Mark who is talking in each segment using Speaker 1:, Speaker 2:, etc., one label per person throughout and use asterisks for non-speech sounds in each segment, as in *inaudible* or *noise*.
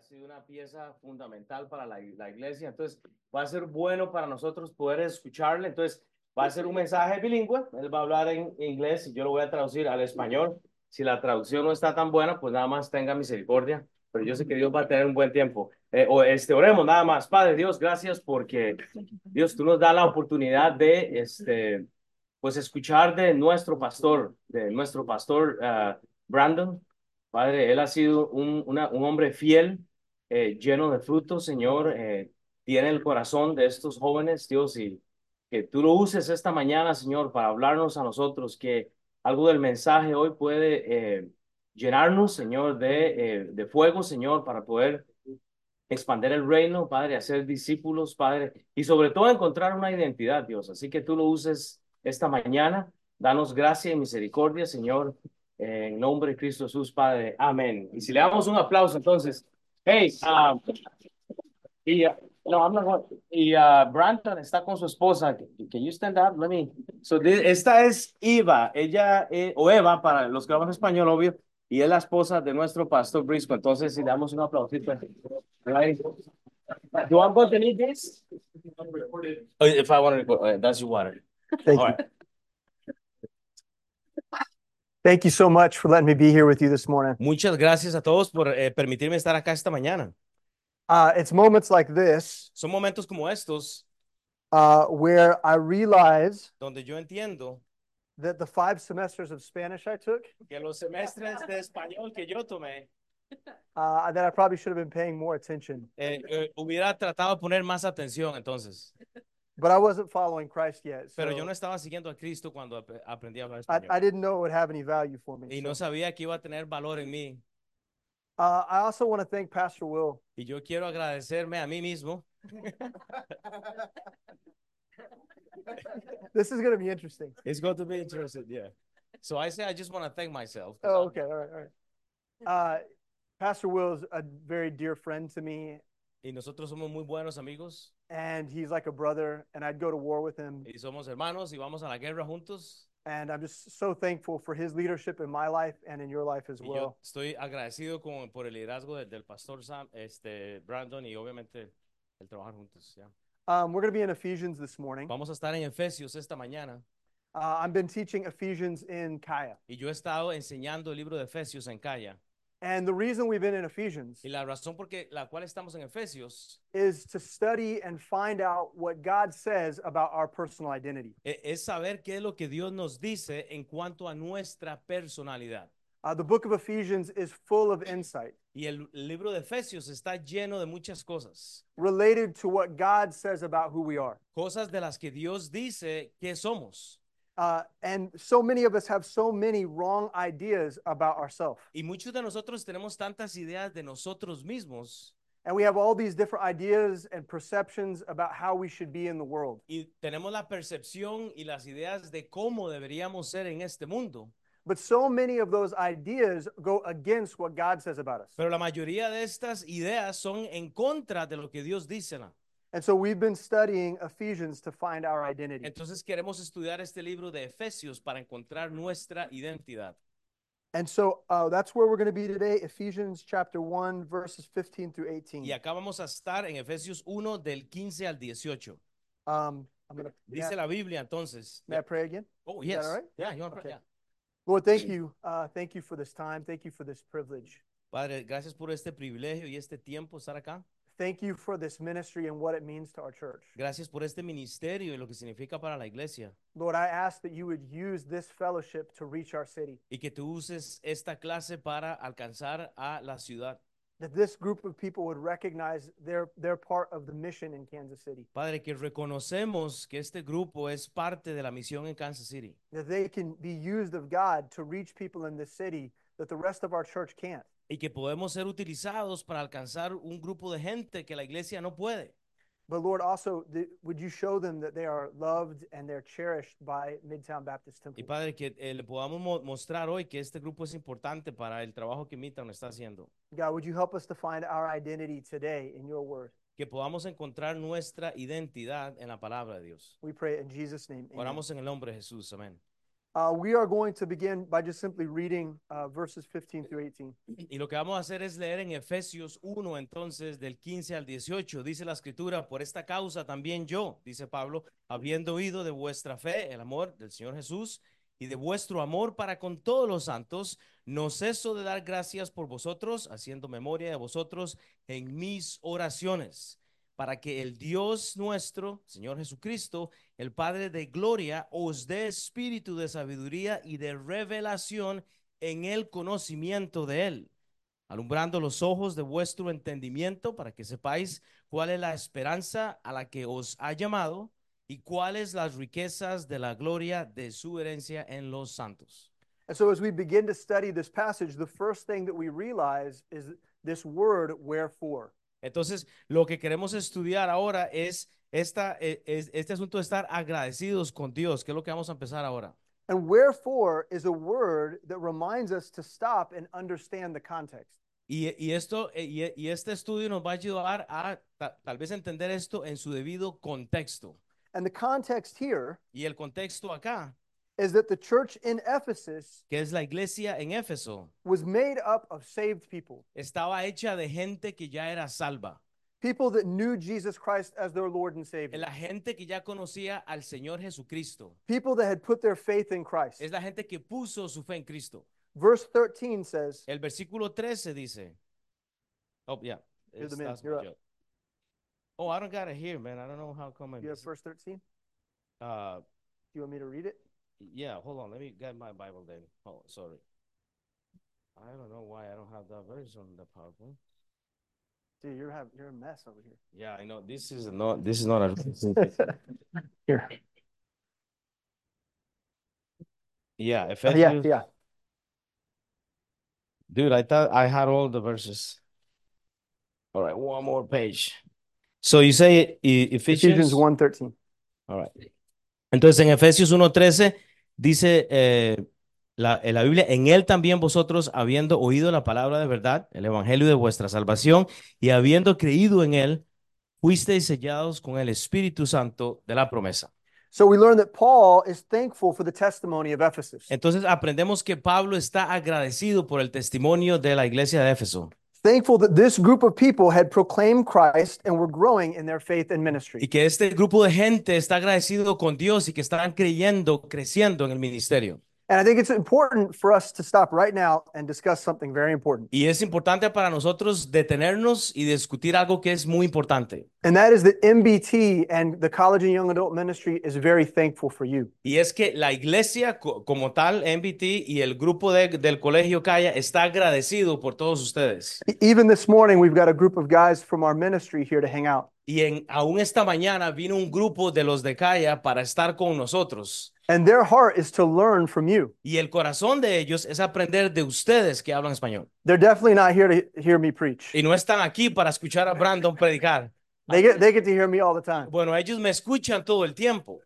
Speaker 1: ha sido una pieza fundamental para la, la iglesia. Entonces, va a ser bueno para nosotros poder escucharle. Entonces, va a ser un mensaje bilingüe. Él va a hablar en inglés y yo lo voy a traducir al español. Si la traducción no está tan buena, pues nada más tenga misericordia. Pero yo sé que Dios va a tener un buen tiempo. Eh, o este, oremos nada más. Padre Dios, gracias porque Dios, tú nos das la oportunidad de, este, pues, escuchar de nuestro pastor, de nuestro pastor ah, Brandon. Padre, él ha sido un, una, un hombre fiel, eh, lleno de frutos, Señor. Eh, tiene el corazón de estos jóvenes, Dios, y que tú lo uses esta mañana, Señor, para hablarnos a nosotros, que algo del mensaje hoy puede eh, llenarnos, Señor, de, de fuego, Señor, para poder expandir el reino, Padre, hacer discípulos, Padre, y sobre todo encontrar una identidad, Dios. Así que tú lo uses esta mañana. Danos gracia y misericordia, Señor, en nombre de Cristo Jesús, Padre. Amén. Y si le damos un aplauso, entonces, hey, uh, y, uh, no, I'm not, y uh, Brandon está con su esposa. Can you stand up? Let me. So, this, esta es Eva, ella, eh, o Eva, para los que hablan español, obvio, y es la esposa de nuestro pastor Brisco. Entonces, si damos un aplausito. Right. Do I want to need this? Oh, if I want to record, oh, that's your water.
Speaker 2: Thank
Speaker 1: All
Speaker 2: you.
Speaker 1: right.
Speaker 2: Thank you so much for letting me be here with you this morning.
Speaker 1: Muchas gracias a todos por eh, permitirme estar acá esta mañana.
Speaker 2: Uh, it's moments like this
Speaker 1: Son momentos como estos
Speaker 2: uh, where I realize
Speaker 1: donde yo entiendo
Speaker 2: that the five semesters of Spanish I took,
Speaker 1: que los semestres de español que yo tomé,
Speaker 2: uh, that I probably should have been paying more attention.
Speaker 1: eh, eh, hubiera tratado de poner más atención entonces.
Speaker 2: But I wasn't following Christ yet.
Speaker 1: Pero yo no estaba siguiendo a Cristo cuando ap- aprendí a hablar
Speaker 2: I, I didn't know it would have any value for me.
Speaker 1: Y no
Speaker 2: so.
Speaker 1: sabía que iba a tener valor en mí.
Speaker 2: Uh, I also want to thank Pastor Will.
Speaker 1: Y yo quiero agradecerme a mí mismo. *laughs*
Speaker 2: This is going to be interesting.
Speaker 1: It's going to be interesting, yeah. So I say I just want to thank myself.
Speaker 2: Oh, okay. All right. All right. Uh, Pastor Will is a very dear friend to me,
Speaker 1: Y nosotros somos muy buenos amigos
Speaker 2: and he's like a brother, and I'd go to war with him.
Speaker 1: y somos hermanos y vamos a la guerra juntos.
Speaker 2: And I'm just so thankful for his leadership in my life and in your life as
Speaker 1: Y
Speaker 2: well.
Speaker 1: yo estoy agradecido con, por el liderazgo del, del pastor Sam, este, Brandon y obviamente el trabajar juntos. ya.
Speaker 2: Um, we're going to be in Ephesians this morning.
Speaker 1: Vamos a estar en Efesios esta mañana
Speaker 2: Uh, I've been teaching Ephesians in CAYA.
Speaker 1: y yo he estado enseñando el libro de Efesios en CAYA.
Speaker 2: And the reason we've been in Ephesians
Speaker 1: Y la razón por la cual estamos en Efesios
Speaker 2: is to study and find out what God says about our personal identity.
Speaker 1: es saber qué es lo que Dios nos dice en cuanto a nuestra personalidad.
Speaker 2: Uh, the book of Ephesians is full of insight
Speaker 1: Y el libro de Efesios está lleno de muchas cosas,
Speaker 2: related to what God says about who we are.
Speaker 1: cosas de las que Dios dice que somos.
Speaker 2: Uh, and so many of us have so many wrong ideas about ourselves.
Speaker 1: Y muchos de nosotros tenemos tantas ideas de nosotros mismos
Speaker 2: And we have all these different ideas and perceptions about how we should be in the world.
Speaker 1: y tenemos la percepción y las ideas de cómo deberíamos ser en este mundo.
Speaker 2: But so many of those ideas go against what God says about us.
Speaker 1: Pero la mayoría de estas ideas son en contra de lo que Dios dice.
Speaker 2: And so we've been studying Ephesians to find our identity.
Speaker 1: Entonces queremos estudiar este libro de Efesios para encontrar nuestra identidad.
Speaker 2: And so uh, that's where we're going to be today Ephesians chapter 1, verses 15 through 18.
Speaker 1: Y acá vamos a estar en Efesios 1 del 15 al 18.
Speaker 2: Um, I'm gonna,
Speaker 1: Dice
Speaker 2: I,
Speaker 1: la Biblia entonces.
Speaker 2: may I pray again?
Speaker 1: Oh, yes.
Speaker 2: all right?
Speaker 1: Yeah, you wanna pray?
Speaker 2: Okay.
Speaker 1: Yeah.
Speaker 2: Lord, thank you. Uh, thank you for this time. Thank you for this privilege.
Speaker 1: Padre, gracias por este privilegio y este tiempo estar acá.
Speaker 2: Thank you for this ministry and what it means to our church.
Speaker 1: Gracias por este ministerio y lo que significa para la iglesia.
Speaker 2: Lord, I ask that you would use this fellowship to reach our city,
Speaker 1: Y que tú uses esta clase para alcanzar a la ciudad.
Speaker 2: that this group of people would recognize their, their part of the mission in Kansas City,
Speaker 1: Padre, que reconocemos que este grupo es parte de la misión en Kansas City.
Speaker 2: that they can be used of God to reach people in this city that the rest of our church can't.
Speaker 1: Y que podemos ser utilizados para alcanzar un grupo de gente que la iglesia no puede.
Speaker 2: But Lord, also, th- would you show them that they are loved and they're cherished by Midtown Baptist
Speaker 1: Y
Speaker 2: Temple?
Speaker 1: Padre, que eh, le podamos mo- mostrar hoy que este grupo es importante para el trabajo que Midtown está haciendo.
Speaker 2: God, would you help us to find our identity today in your word?
Speaker 1: Que podamos encontrar nuestra identidad en la palabra de Dios.
Speaker 2: We pray in Jesus' name. amen.
Speaker 1: Oramos en el nombre de Jesús, amén.
Speaker 2: Uh, we are going to begin by just simply reading uh, verses 15 through 18.
Speaker 1: Y lo que vamos a hacer es leer en Efesios 1, entonces, del 15 al 18. Dice la escritura, por esta causa también yo, dice Pablo, habiendo oído de vuestra fe, el amor del Señor Jesús, y de vuestro amor para con todos los santos, no ceso de dar gracias por vosotros, haciendo memoria de vosotros en mis oraciones, para que el Dios nuestro, Señor Jesucristo, el Padre de gloria, os dé espíritu de sabiduría y de revelación en el conocimiento de Él, alumbrando los ojos de vuestro entendimiento, para que sepáis cuál es la esperanza a la que os ha llamado y cuáles las riquezas de la gloria de su herencia en los santos.
Speaker 2: And so, as we begin to study this passage, the first thing that we realize is this word, wherefore.
Speaker 1: Entonces, lo que queremos estudiar ahora es, esta, eh, es este asunto de estar agradecidos con Dios, que es lo que vamos a empezar ahora.
Speaker 2: And wherefore is a word that reminds us to stop and understand the context.
Speaker 1: Y, y esto, eh, y, y este estudio nos va a ayudar a ta- tal vez entender esto en su debido contexto.
Speaker 2: And the context here
Speaker 1: Y el contexto acá,
Speaker 2: is that the church in Ephesus
Speaker 1: que es la iglesia en Éfeso,
Speaker 2: was made up of saved people,
Speaker 1: estaba hecha de gente que ya era salva,
Speaker 2: people that knew Jesus Christ as their Lord and Savior,
Speaker 1: la gente que ya conocía al Señor Jesucristo,
Speaker 2: people that had put their faith in Christ.
Speaker 1: es la gente que puso su fe en Cristo.
Speaker 2: Verse 13 says,
Speaker 1: El versículo 13 dice, oh, yeah.
Speaker 2: You're the man,
Speaker 1: that's
Speaker 2: you're
Speaker 1: my
Speaker 2: up.
Speaker 1: joke. Oh, I don't got it here, man. I don't know how come. I
Speaker 2: you have verse 13? Do
Speaker 1: Uh,
Speaker 2: you want me to read it?
Speaker 1: Yeah, hold on. Let me get my Bible then. Oh, sorry. I don't know why I don't have that verse on the PowerPoint.
Speaker 2: Dude, you're, have, you're a mess over here.
Speaker 1: Yeah, I know. This is not. This is not a. *laughs*
Speaker 2: Here.
Speaker 1: yeah,
Speaker 2: Uh, yeah, yeah.
Speaker 1: Dude, I thought I had all the verses. All right, one more page. So you say
Speaker 2: Ephesians
Speaker 1: Ephesians.
Speaker 2: 1.13.
Speaker 1: All right. Entonces en Efesios 1:13 dice eh, la, en la Biblia, en él también vosotros, habiendo oído la palabra de verdad, el evangelio de vuestra salvación, y habiendo creído en él, fuisteis sellados con el Espíritu Santo de la promesa.
Speaker 2: So we learn that Paul is thankful for the testimony of Ephesus,
Speaker 1: Entonces aprendemos que Pablo está agradecido por el testimonio de la iglesia de Éfeso
Speaker 2: thankful that this group of people had proclaimed Christ and were growing in their faith and ministry.
Speaker 1: y que este grupo de gente está agradecido con Dios y que están creyendo, creciendo en el ministerio.
Speaker 2: And I think it's important for us to stop right now and discuss something very important.
Speaker 1: Y es importante para nosotros detenernos y discutir algo que es muy importante.
Speaker 2: And that is that MBT and the College and Young Adult Ministry is very thankful for you.
Speaker 1: Y es que la iglesia co- como tal, MBT y el grupo de- del colegio CAYA está agradecido por todos ustedes.
Speaker 2: Even this morning, we've got a group of guys from our ministry here to hang out.
Speaker 1: Y en, aún esta mañana vino un grupo de los de CAYA para estar con nosotros.
Speaker 2: And their heart is to learn from you.
Speaker 1: Y el corazón de ellos es aprender de ustedes que hablan español.
Speaker 2: They're definitely not here to hear me preach.
Speaker 1: Y no están aquí para escuchar a Brandon predicar.
Speaker 2: They get, they get to hear me all the time.
Speaker 1: Bueno, ellos me escuchan todo el tiempo,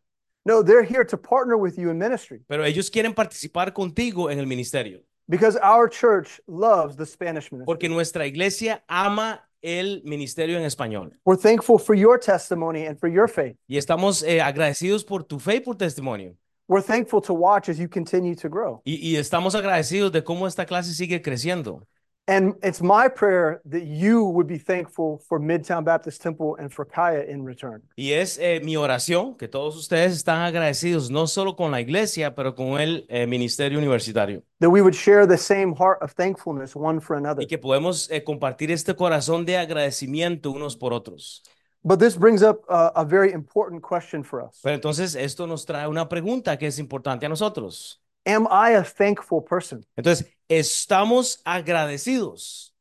Speaker 2: No, they're here to partner with you in ministry
Speaker 1: pero ellos quieren participar contigo en el ministerio.
Speaker 2: because our church loves the Spanish ministry.
Speaker 1: Porque nuestra iglesia ama el ministerio en español.
Speaker 2: We're thankful for your testimony and for your faith.
Speaker 1: Y estamos eh, agradecidos por tu fe y por testimonio.
Speaker 2: We're thankful to watch as you continue to grow.
Speaker 1: Y, y estamos agradecidos de cómo esta clase sigue creciendo.
Speaker 2: And it's my prayer that you would be thankful for Midtown Baptist Temple and for Kaya in return.
Speaker 1: Y es eh, mi oración que todos ustedes están agradecidos no solo con la iglesia, pero con el eh, ministerio universitario.
Speaker 2: That we would share the same heart of thankfulness one for another.
Speaker 1: Y que podemos eh, compartir este corazón de agradecimiento unos por otros.
Speaker 2: But this brings up a, a very important question for us.
Speaker 1: Pero entonces esto nos trae una pregunta que es importante a nosotros.
Speaker 2: Am I a thankful person?
Speaker 1: Entonces, ¿estamos agradecidos?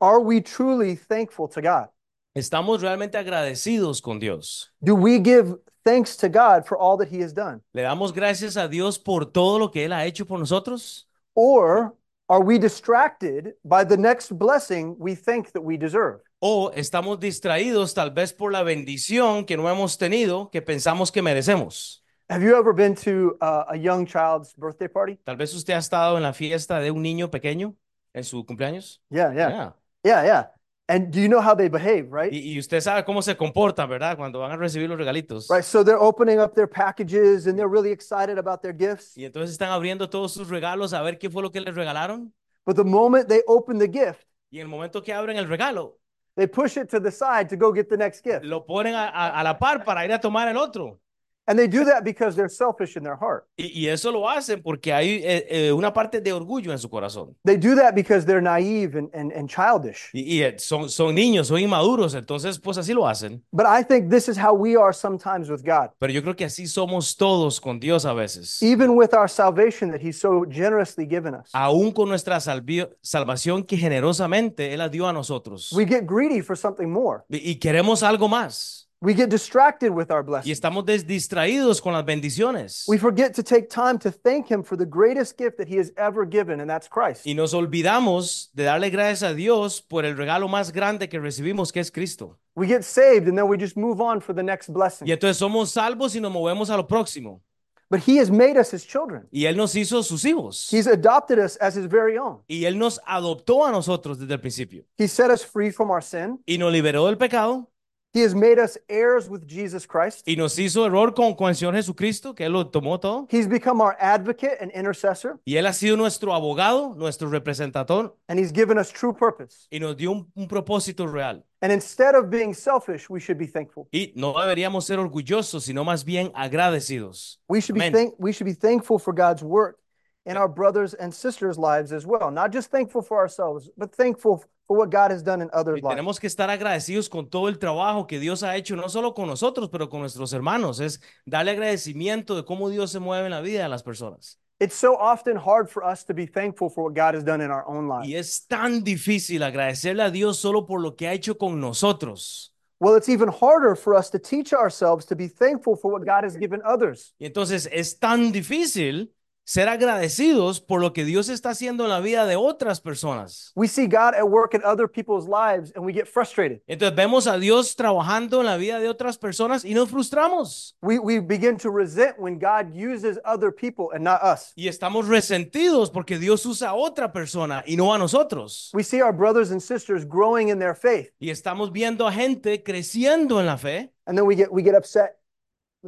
Speaker 2: Are we truly thankful to God?
Speaker 1: ¿Estamos realmente agradecidos con Dios?
Speaker 2: Do we give thanks to God for all that He has done?
Speaker 1: ¿Le damos gracias a Dios por todo lo que Él ha hecho por nosotros?
Speaker 2: Or are we distracted by the next blessing we think that we deserve?
Speaker 1: ¿O estamos distraídos tal vez por la bendición que no hemos tenido, que pensamos que merecemos?
Speaker 2: Have you ever been to uh, a young child's birthday party?
Speaker 1: Tal vez usted ha estado en la fiesta de un niño pequeño en su cumpleaños.
Speaker 2: Yeah, yeah,
Speaker 1: Yeah.
Speaker 2: yeah, yeah. And do you know how they behave, right?
Speaker 1: Y, y usted sabe cómo se comportan, ¿verdad? Cuando van a recibir los regalitos.
Speaker 2: Right. So they're opening up their packages and they're really excited about their gifts.
Speaker 1: Y entonces están abriendo todos sus regalos a ver qué fue lo que les regalaron.
Speaker 2: But the moment they open the gift,
Speaker 1: Y el momento que abren el regalo,
Speaker 2: they push it to the side to go get the next gift.
Speaker 1: lo ponen a, a- a la par para ir a tomar el otro.
Speaker 2: And they do that because they're selfish in their heart.
Speaker 1: Y, y eso lo hacen porque hay eh, eh, una parte de orgullo en su corazón.
Speaker 2: They do that because they're naive and, and, and childish.
Speaker 1: Y, y, eh, son, son niños, son inmaduros, entonces pues así lo hacen.
Speaker 2: But I think this is how we are sometimes with God.
Speaker 1: Pero yo creo que así somos todos con Dios a veces.
Speaker 2: Even with our salvation that He's so generously given us.
Speaker 1: Aún con nuestra salvación que generosamente Él la dio a nosotros.
Speaker 2: We get greedy for something more.
Speaker 1: Y queremos algo más.
Speaker 2: We get distracted with our
Speaker 1: Y
Speaker 2: blessings.
Speaker 1: estamos des- distraídos con las bendiciones.
Speaker 2: We forget to take time to thank Him for the greatest gift that He has ever given, and that's Christ.
Speaker 1: Y nos olvidamos de darle gracias a Dios por el regalo más grande que recibimos, que es Cristo.
Speaker 2: We get saved and then we just move on for the next blessing.
Speaker 1: Y entonces somos salvos y nos movemos a lo próximo.
Speaker 2: But He has made us His children.
Speaker 1: Y Él nos hizo sus hijos.
Speaker 2: He's adopted us as His very own.
Speaker 1: Y Él nos adoptó a nosotros desde el principio.
Speaker 2: He set us free from our sin.
Speaker 1: Y nos liberó del pecado.
Speaker 2: He has made us heirs with Jesus Christ.
Speaker 1: Y nos hizo error con, con el Señor Jesucristo, que Él lo tomó todo.
Speaker 2: He's become our advocate and intercessor,
Speaker 1: Y Él ha sido nuestro abogado, nuestro representador.
Speaker 2: and He's given us true purpose.
Speaker 1: Y nos dio un, un propósito real.
Speaker 2: And instead of being selfish, we should be thankful.
Speaker 1: Y no deberíamos ser orgullosos, sino más bien agradecidos.
Speaker 2: We should be thank- we should be thankful for God's work in our brothers and sisters' lives as well. Not just thankful for ourselves, but thankful for what God has done in
Speaker 1: Y tenemos que estar agradecidos con todo el trabajo que Dios ha hecho, no solo con nosotros, pero con nuestros hermanos. Es darle agradecimiento de cómo Dios se mueve en la vida de las personas.
Speaker 2: It's so often hard for us to be thankful for what God has done in our own lives.
Speaker 1: Y es tan difícil agradecerle a Dios solo por lo que ha hecho con nosotros.
Speaker 2: Well, it's even harder for us to teach ourselves to be thankful for what God has given others.
Speaker 1: Y entonces es tan difícil ser agradecidos por lo que Dios está haciendo en la vida de otras personas.
Speaker 2: We see God at work in other people's lives and we get frustrated.
Speaker 1: Entonces vemos a Dios trabajando en la vida de otras personas y nos frustramos.
Speaker 2: We, we begin to resent when God uses other people and not us.
Speaker 1: Y estamos resentidos porque Dios usa a otra persona y no a nosotros.
Speaker 2: We see our brothers and sisters growing in their faith,
Speaker 1: Y estamos viendo a gente creciendo en la fe
Speaker 2: and then we get we get upset,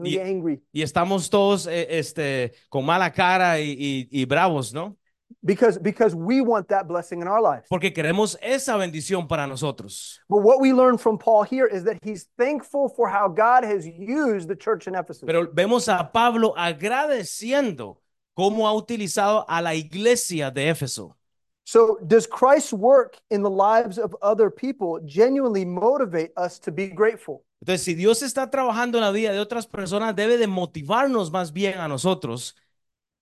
Speaker 2: get angry
Speaker 1: y estamos todos eh, este, con mala cara y, y- y bravos, ¿no?
Speaker 2: because because we want that blessing in our lives.
Speaker 1: Porque queremos esa bendición para nosotros.
Speaker 2: But what we learn from Paul here is that he's thankful for how God has used the church in Ephesus.
Speaker 1: Pero vemos a Pablo agradeciendo cómo ha utilizado a la iglesia de Éfeso.
Speaker 2: So, does Christ's work in the lives of other people genuinely motivate us to be grateful?
Speaker 1: Entonces, si Dios está trabajando en la vida de otras personas, debe de motivarnos más bien a nosotros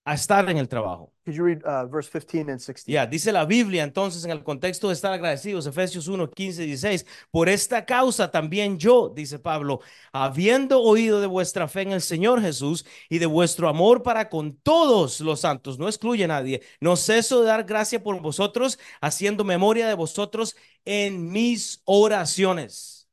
Speaker 1: a estar en el trabajo.
Speaker 2: Could you read uh, verse 15 and 16?
Speaker 1: Ya, dice la Biblia entonces en el contexto de estar agradecidos, Efesios 1, 15, 16, por esta causa también yo, dice Pablo, habiendo oído de vuestra fe en el Señor Jesús y de vuestro amor para con todos los santos, no excluye a nadie, no ceso de dar gracia por vosotros, haciendo memoria de vosotros en mis oraciones.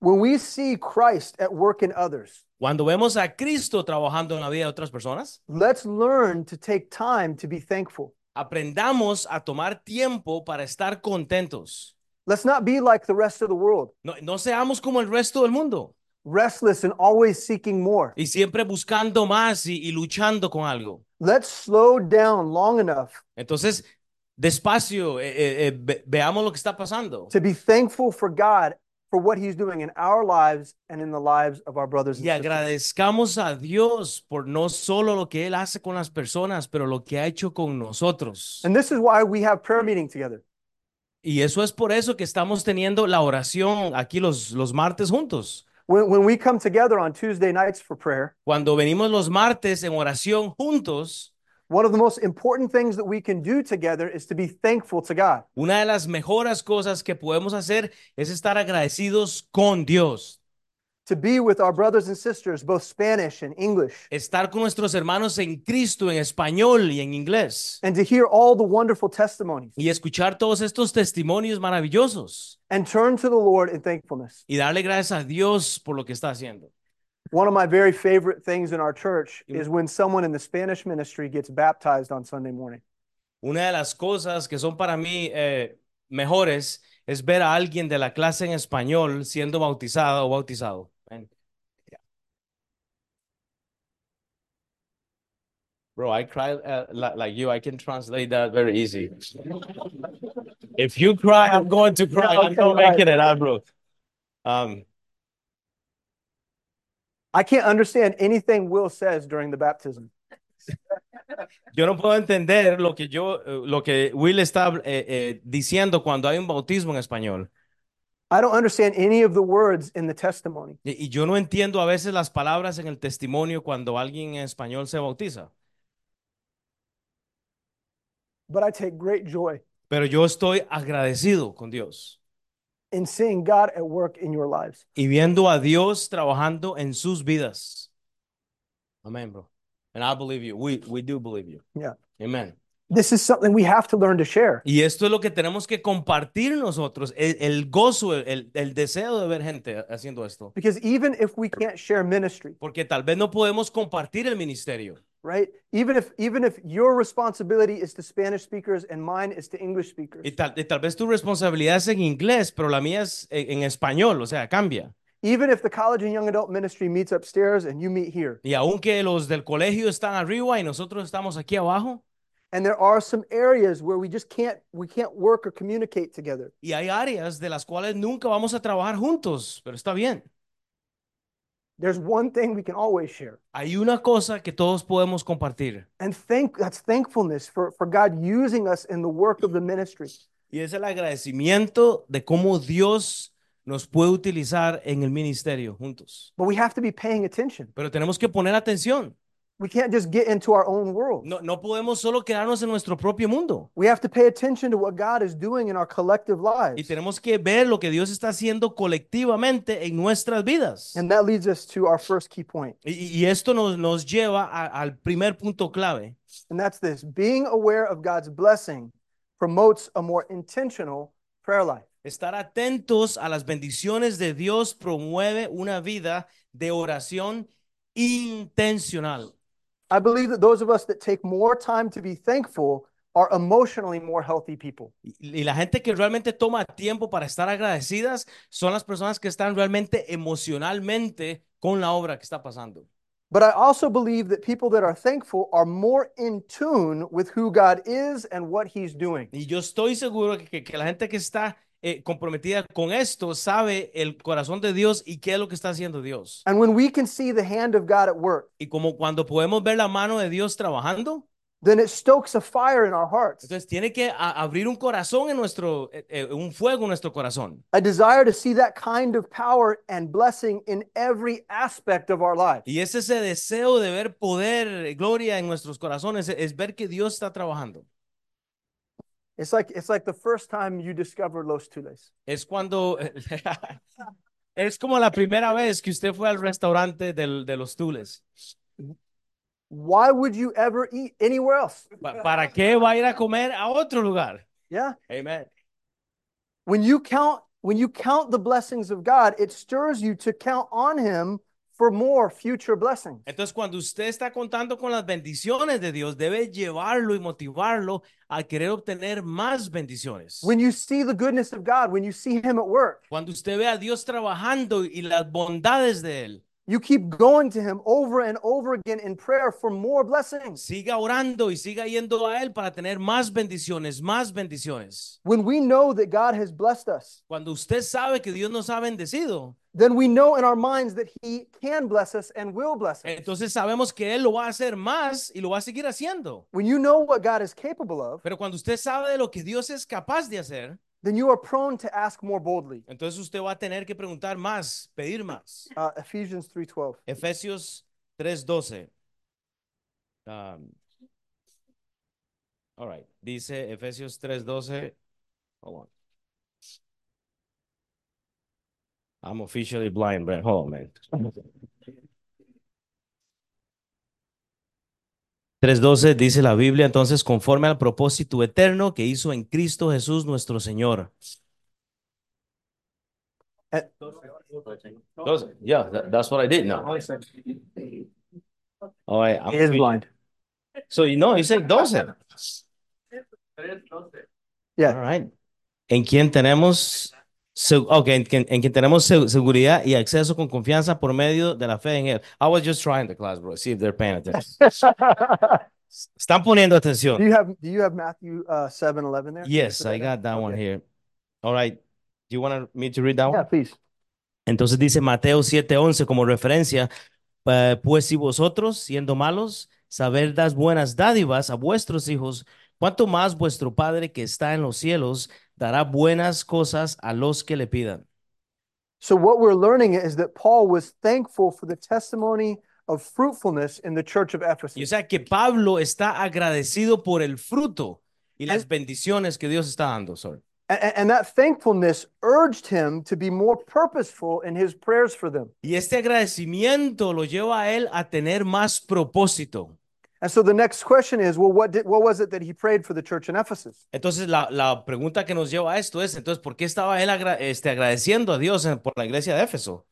Speaker 2: When we see Christ at work in others,
Speaker 1: Cuando vemos a Cristo trabajando en la vida de otras personas,
Speaker 2: let's learn to take time to be thankful.
Speaker 1: aprendamos a tomar tiempo para estar contentos.
Speaker 2: Let's not be like the rest of the world,
Speaker 1: No, no seamos como el resto del mundo.
Speaker 2: restless and always seeking more.
Speaker 1: y siempre buscando más y, y luchando con algo.
Speaker 2: Let's slow down long enough
Speaker 1: Entonces, despacio, eh, eh, eh, ve- veamos lo que está pasando
Speaker 2: to be thankful for God for what He's doing in our lives and in the lives of our brothers and
Speaker 1: y
Speaker 2: sisters.
Speaker 1: agradezcamos a Dios por no solo lo que Él hace con las personas, pero lo que ha hecho con nosotros.
Speaker 2: And this is why we have prayer meeting together.
Speaker 1: Y eso es por eso que estamos teniendo la oración aquí los, los martes juntos.
Speaker 2: When, when we come together on Tuesday nights for prayer,
Speaker 1: Cuando venimos los martes en oración juntos,
Speaker 2: one of the most important things that we can do together is to be thankful to God.
Speaker 1: una de las mejores cosas que podemos hacer es estar agradecidos con Dios.
Speaker 2: to be with our brothers and sisters, both Spanish and English,
Speaker 1: estar con nuestros hermanos en Cristo en español y en inglés
Speaker 2: and to hear all the wonderful testimonies
Speaker 1: y escuchar todos estos testimonios maravillosos
Speaker 2: and turn to the Lord in thankfulness.
Speaker 1: y darle gracias a Dios por lo que está haciendo.
Speaker 2: One of my very favorite things in our church
Speaker 1: Mm.
Speaker 2: is when someone in the Spanish ministry gets baptized on Sunday morning.
Speaker 1: Una de las cosas que son para mí eh, mejores es ver a alguien de la clase en español siendo bautizada o bautizado. Bro, I cry uh, li- like you. I can translate that very easy. If you cry, I'm going to cry. I'm not
Speaker 2: right.
Speaker 1: making it up, bro. Um,
Speaker 2: I can't understand anything Will says during the baptism.
Speaker 1: yo no puedo entender lo que yo, lo que Will está eh, eh, diciendo cuando hay un bautismo en español.
Speaker 2: I don't understand any of the words in the testimony.
Speaker 1: Y, y yo no entiendo a veces las palabras en el testimonio cuando alguien en español se bautiza.
Speaker 2: But I take great joy
Speaker 1: Pero yo estoy agradecido con Dios
Speaker 2: in seeing God at work in your lives.
Speaker 1: y viendo a Dios trabajando en sus vidas. Amén, bro. And I believe you. We, we do believe you.
Speaker 2: Yeah.
Speaker 1: Amen.
Speaker 2: This is something we have to learn to share.
Speaker 1: Y esto es lo que tenemos que compartir nosotros, el, el gozo, el, el deseo de ver gente haciendo esto.
Speaker 2: Because even if we can't share ministry,
Speaker 1: Porque tal vez no podemos compartir el ministerio.
Speaker 2: Right? Even if even if your responsibility is to Spanish speakers and mine is to English speakers.
Speaker 1: Y tal, y tal vez tu responsabilidad es en inglés, pero la mía es en, en español, o sea, cambia.
Speaker 2: Even if the college and young adult ministry meets upstairs and you meet here.
Speaker 1: Y aunque los del colegio están arriba y nosotros estamos aquí abajo,
Speaker 2: And there are some areas where we just can't we can't work or communicate together.
Speaker 1: y hay áreas de las cuales nunca vamos a trabajar juntos, pero está bien.
Speaker 2: There's one thing we can always share.
Speaker 1: Hay una cosa que todos podemos compartir
Speaker 2: And thank that's thankfulness for, for God using us in the work of the ministry.
Speaker 1: y es el agradecimiento de cómo Dios nos puede utilizar en el ministerio juntos.
Speaker 2: But we have to be paying attention.
Speaker 1: Pero tenemos que poner atención.
Speaker 2: We can't just get into our own world.
Speaker 1: No, no podemos solo quedarnos en nuestro propio mundo.
Speaker 2: We have to pay attention to what God is doing in our collective lives.
Speaker 1: Y tenemos que ver lo que Dios está haciendo colectivamente en nuestras vidas.
Speaker 2: And that leads us to our first key point.
Speaker 1: Y, y esto nos, nos lleva a- al primer punto clave.
Speaker 2: And that's this being aware of God's blessing promotes a more intentional prayer life.
Speaker 1: Estar atentos a las bendiciones de Dios promueve una vida de oración intencional.
Speaker 2: I believe that those of us that take more time to be thankful are emotionally more healthy people.
Speaker 1: Y, la gente que realmente toma tiempo para estar agradecidas son las personas que están realmente emocionalmente con la obra que está pasando.
Speaker 2: But I also believe that people that are thankful are more in tune with who God is and what He's doing.
Speaker 1: Y yo estoy seguro que, que la gente que está eh, comprometida con esto sabe el corazón de Dios y qué es lo que está haciendo Dios.
Speaker 2: And when we can see the hand of God at work,
Speaker 1: Y como cuando podemos ver la mano de Dios trabajando,
Speaker 2: then it stokes a fire in our hearts,
Speaker 1: entonces tiene que a- abrir un corazón en nuestro, eh, eh, un fuego en nuestro corazón.
Speaker 2: a desire to see that kind of power and blessing in every aspect of our lives.
Speaker 1: Y es ese deseo de ver poder, eh, gloria en nuestros corazones, es, es ver que Dios está trabajando.
Speaker 2: It's like it's like the first time you discover Los Tules.
Speaker 1: Es cuando, *laughs* es como la primera vez que usted fue al restaurante del- de los Tules.
Speaker 2: Why would you ever eat anywhere else?
Speaker 1: ¿Para qué va a ir a comer a otro lugar?
Speaker 2: Yeah.
Speaker 1: Amen.
Speaker 2: When you count when you count the blessings of God, it stirs you to count on him for more future blessings.
Speaker 1: Entonces, cuando usted está contando con las bendiciones de Dios, debe llevarlo y motivarlo a querer obtener más bendiciones.
Speaker 2: When you see the goodness of God, when you see him at work,
Speaker 1: Cuando usted ve a Dios trabajando y las bondades de Él,
Speaker 2: you keep going to him over and over again in prayer for more blessings.
Speaker 1: siga orando y siga yendo a Él para tener más bendiciones, más bendiciones.
Speaker 2: When we know that God has blessed us,
Speaker 1: Cuando usted sabe que Dios nos ha bendecido,
Speaker 2: then we know in our minds that he can bless us and will bless us.
Speaker 1: entonces sabemos que Él lo va a hacer más y lo va a seguir haciendo.
Speaker 2: When you know what God is capable of,
Speaker 1: Pero cuando usted sabe de lo que Dios es capaz de hacer,
Speaker 2: then you are prone to ask more boldly.
Speaker 1: entonces usted va a tener que preguntar más, pedir más.
Speaker 2: Uh, Ephesians 3:12.
Speaker 1: Efesios 3:12. Um, all right. Dice Efesios 3:12. Hold on. I'm officially blind, but hold on, man. 3:12 dice la Biblia, entonces conforme al propósito eterno que hizo en Cristo Jesús nuestro Señor. 12. Yeah, that- that's what I did now. All right, I'm
Speaker 2: He is blind.
Speaker 1: So you know, you said 12.
Speaker 2: Yeah.
Speaker 1: All right. en quien tenemos, okay, en, quien, en quien tenemos se- seguridad y acceso con confianza por medio de la fe en Él. I was just trying the class, bro. See if they're paying attention. *laughs* Están poniendo
Speaker 2: do
Speaker 1: atención.
Speaker 2: you have do you have Matthew uh, 7 11 there?
Speaker 1: Yes, I got that one here. All right. Do you want me to read that
Speaker 2: Yeah,
Speaker 1: one?
Speaker 2: please.
Speaker 1: Entonces dice Mateo 7:11 como referencia, eh, pues si vosotros, siendo malos, saber dar buenas dádivas a vuestros hijos, cuánto más vuestro Padre que está en los cielos dará buenas cosas a los que le pidan.
Speaker 2: So what we're learning is that Paul was thankful for the testimony of fruitfulness in the church of
Speaker 1: Y o
Speaker 2: Ephesus.
Speaker 1: sea que Pablo está agradecido por el fruto y las bendiciones que Dios está dando. Sorry.
Speaker 2: And, and that thankfulness urged him to be more purposeful in his prayers for them.
Speaker 1: Y este agradecimiento lo lleva a él a tener más propósito.
Speaker 2: And so the next question is, well, what did what was it that he prayed for the church in Ephesus?
Speaker 1: Entonces, la, la pregunta que nos lleva a esto es, entonces, ¿por qué estaba él agra- este, agradeciendo a Dios en- por la iglesia de Éfeso?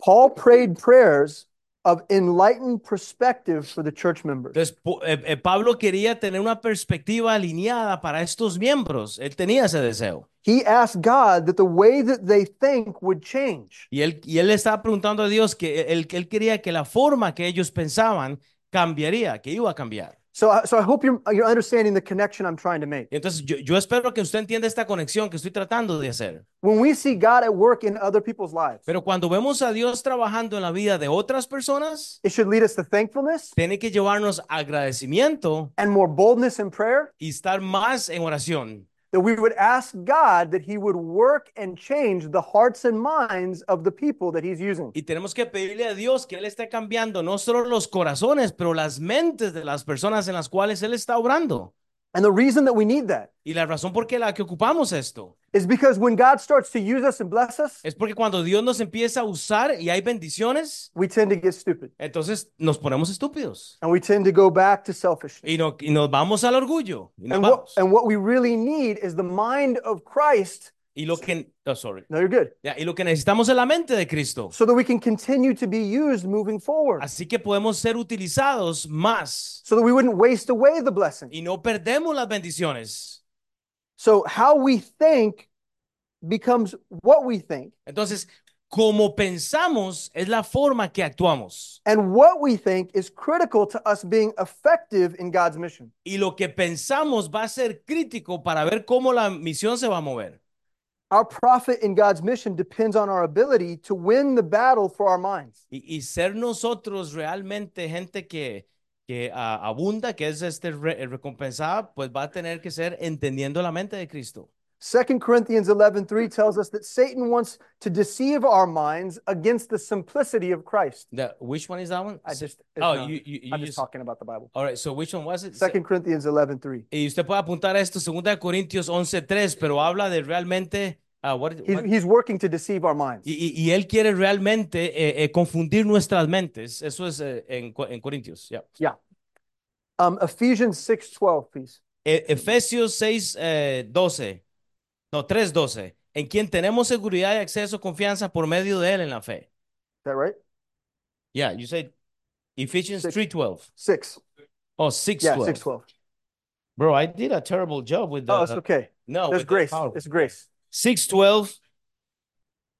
Speaker 2: Paul prayed prayers of enlightened perspective for the church members.
Speaker 1: Entonces, eh, eh, Pablo quería tener una perspectiva alineada para estos miembros. Él tenía ese deseo.
Speaker 2: He asked God that the way that they think would change.
Speaker 1: Y él, y él le estaba preguntando a Dios que él, él quería que la forma que ellos pensaban cambiaría, que iba a cambiar.
Speaker 2: So, I- so I hope you're, you're understanding the connection I'm trying to make.
Speaker 1: Entonces, yo, yo espero que usted entienda esta conexión que estoy tratando de hacer.
Speaker 2: When we see God at work in other people's lives,
Speaker 1: Pero cuando vemos a Dios trabajando en la vida de otras personas,
Speaker 2: it should lead us to thankfulness
Speaker 1: tiene que llevarnos agradecimiento
Speaker 2: and more boldness in prayer.
Speaker 1: y estar más en oración.
Speaker 2: That we would ask God that He would work and change the hearts and minds of the people that He's using.
Speaker 1: Y tenemos que pedirle a Dios que Él esté cambiando no solo los corazones, pero las mentes de las personas en las cuales Él está obrando.
Speaker 2: And the reason that we need that
Speaker 1: Y la razón por qué la que ocupamos esto
Speaker 2: is because when God starts to use us and bless us,
Speaker 1: es porque cuando Dios nos empieza a usar y hay bendiciones,
Speaker 2: we tend to get stupid
Speaker 1: entonces nos ponemos estúpidos
Speaker 2: and we tend to go back to selfishness.
Speaker 1: y, no- y nos vamos al orgullo. Y, nos
Speaker 2: And what, and what we really need is the mind of Christ.
Speaker 1: Y lo que, oh, sorry.
Speaker 2: No, you're good.
Speaker 1: Ya, y lo que necesitamos es la mente de Cristo.
Speaker 2: So that we can continue to be used moving forward.
Speaker 1: Así que podemos ser utilizados más
Speaker 2: So that we wouldn't waste away the blessing.
Speaker 1: y no perdemos las bendiciones.
Speaker 2: So how we think becomes what we think.
Speaker 1: Entonces, como pensamos es la forma que actuamos.
Speaker 2: And what we think is critical to us being effective in God's mission.
Speaker 1: Y lo que pensamos va a ser crítico para ver cómo la misión se va a mover.
Speaker 2: Our profit in God's mission depends on our ability to win the battle for our minds.
Speaker 1: Y, y ser nosotros realmente gente que, que ah, abunda, que es este re- recompensada, pues va a tener que ser entendiendo la mente de Cristo.
Speaker 2: 2 Corinthians 11:3 tells us that Satan wants to deceive our minds against the simplicity of Christ.
Speaker 1: The- which one is that one?
Speaker 2: I just
Speaker 1: oh,
Speaker 2: not-
Speaker 1: you, you, you
Speaker 2: I'm
Speaker 1: just,
Speaker 2: just talking about the Bible.
Speaker 1: all right, so which one was it?
Speaker 2: 2 Corinthians 11:3.
Speaker 1: Y usted puede apuntar a esto, 2 Corintios 11.3, pero habla de realmente, ah, what-
Speaker 2: He's,
Speaker 1: what-
Speaker 2: he's working to deceive our minds.
Speaker 1: y, y- él quiere realmente eh, eh, confundir nuestras mentes. Eso es eh, en, en Corintios. ya.
Speaker 2: Yeah. Um, Ephesians 6:12, please.
Speaker 1: E- Efesios 6, eh, 12, no, 3, 12, en quien tenemos seguridad y acceso, confianza por medio de él en la fe.
Speaker 2: Is that right?
Speaker 1: Yeah, you said Ephesians
Speaker 2: Six.
Speaker 1: 3, 12.
Speaker 2: 6.
Speaker 1: Oh, 6,
Speaker 2: Yeah,
Speaker 1: 12.
Speaker 2: 6:12.
Speaker 1: Bro, I did a terrible job with that.
Speaker 2: Oh, it's okay.
Speaker 1: no, the
Speaker 2: grace. It's grace.
Speaker 1: 6:12.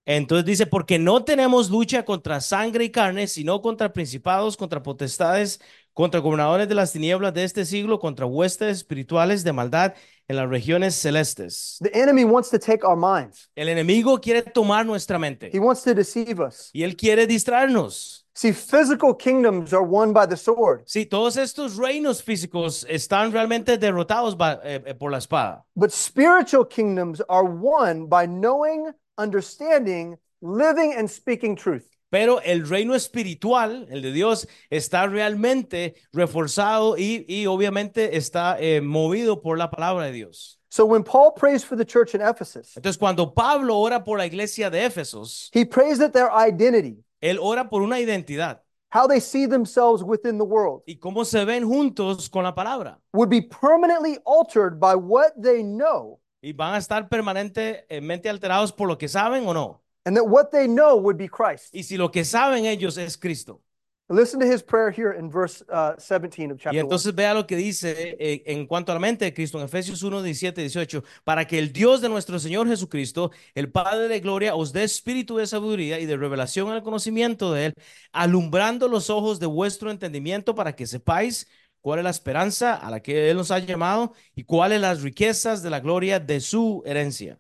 Speaker 1: Entonces dice, porque no tenemos lucha contra sangre y carne, sino contra principados, contra potestades, contra gobernadores de las tinieblas de este siglo, contra huestes espirituales de maldad en las regiones celestes.
Speaker 2: The enemy wants to take our minds.
Speaker 1: El enemigo quiere tomar nuestra
Speaker 2: He
Speaker 1: mente
Speaker 2: wants to deceive us.
Speaker 1: y él quiere distraernos.
Speaker 2: See, physical kingdoms are won by the sword,
Speaker 1: Sí, todos estos reinos físicos están realmente derrotados ba- eh, eh, por la espada,
Speaker 2: but spiritual kingdoms are won by knowing, understanding, living, and speaking truth.
Speaker 1: pero el reino espiritual, el de Dios, está realmente reforzado y, y obviamente está eh, movido por la palabra de Dios.
Speaker 2: So when Paul prays for the church in Ephesus,
Speaker 1: Entonces, cuando Pablo ora por la iglesia de Éfesos,
Speaker 2: he prays that their identity,
Speaker 1: él ora por una identidad
Speaker 2: how they see themselves within the world,
Speaker 1: y cómo se ven juntos con la palabra.
Speaker 2: would be permanently altered by what they know,
Speaker 1: Y van a estar permanentemente alterados por lo que saben o no.
Speaker 2: and that what they know would be Christ.
Speaker 1: Y si lo que saben ellos es Cristo.
Speaker 2: Listen to his prayer here in verse uh, 17 of
Speaker 1: Y
Speaker 2: chapter 1.
Speaker 1: entonces vea lo que dice eh, en cuanto a la mente de Cristo en Efesios 1, 17, 18, para que el Dios de nuestro Señor Jesucristo, el Padre de gloria, os dé espíritu de sabiduría y de revelación al conocimiento de Él, alumbrando los ojos de vuestro entendimiento para que sepáis cuál es la esperanza a la que Él nos ha llamado y cuáles las riquezas de la gloria de su herencia.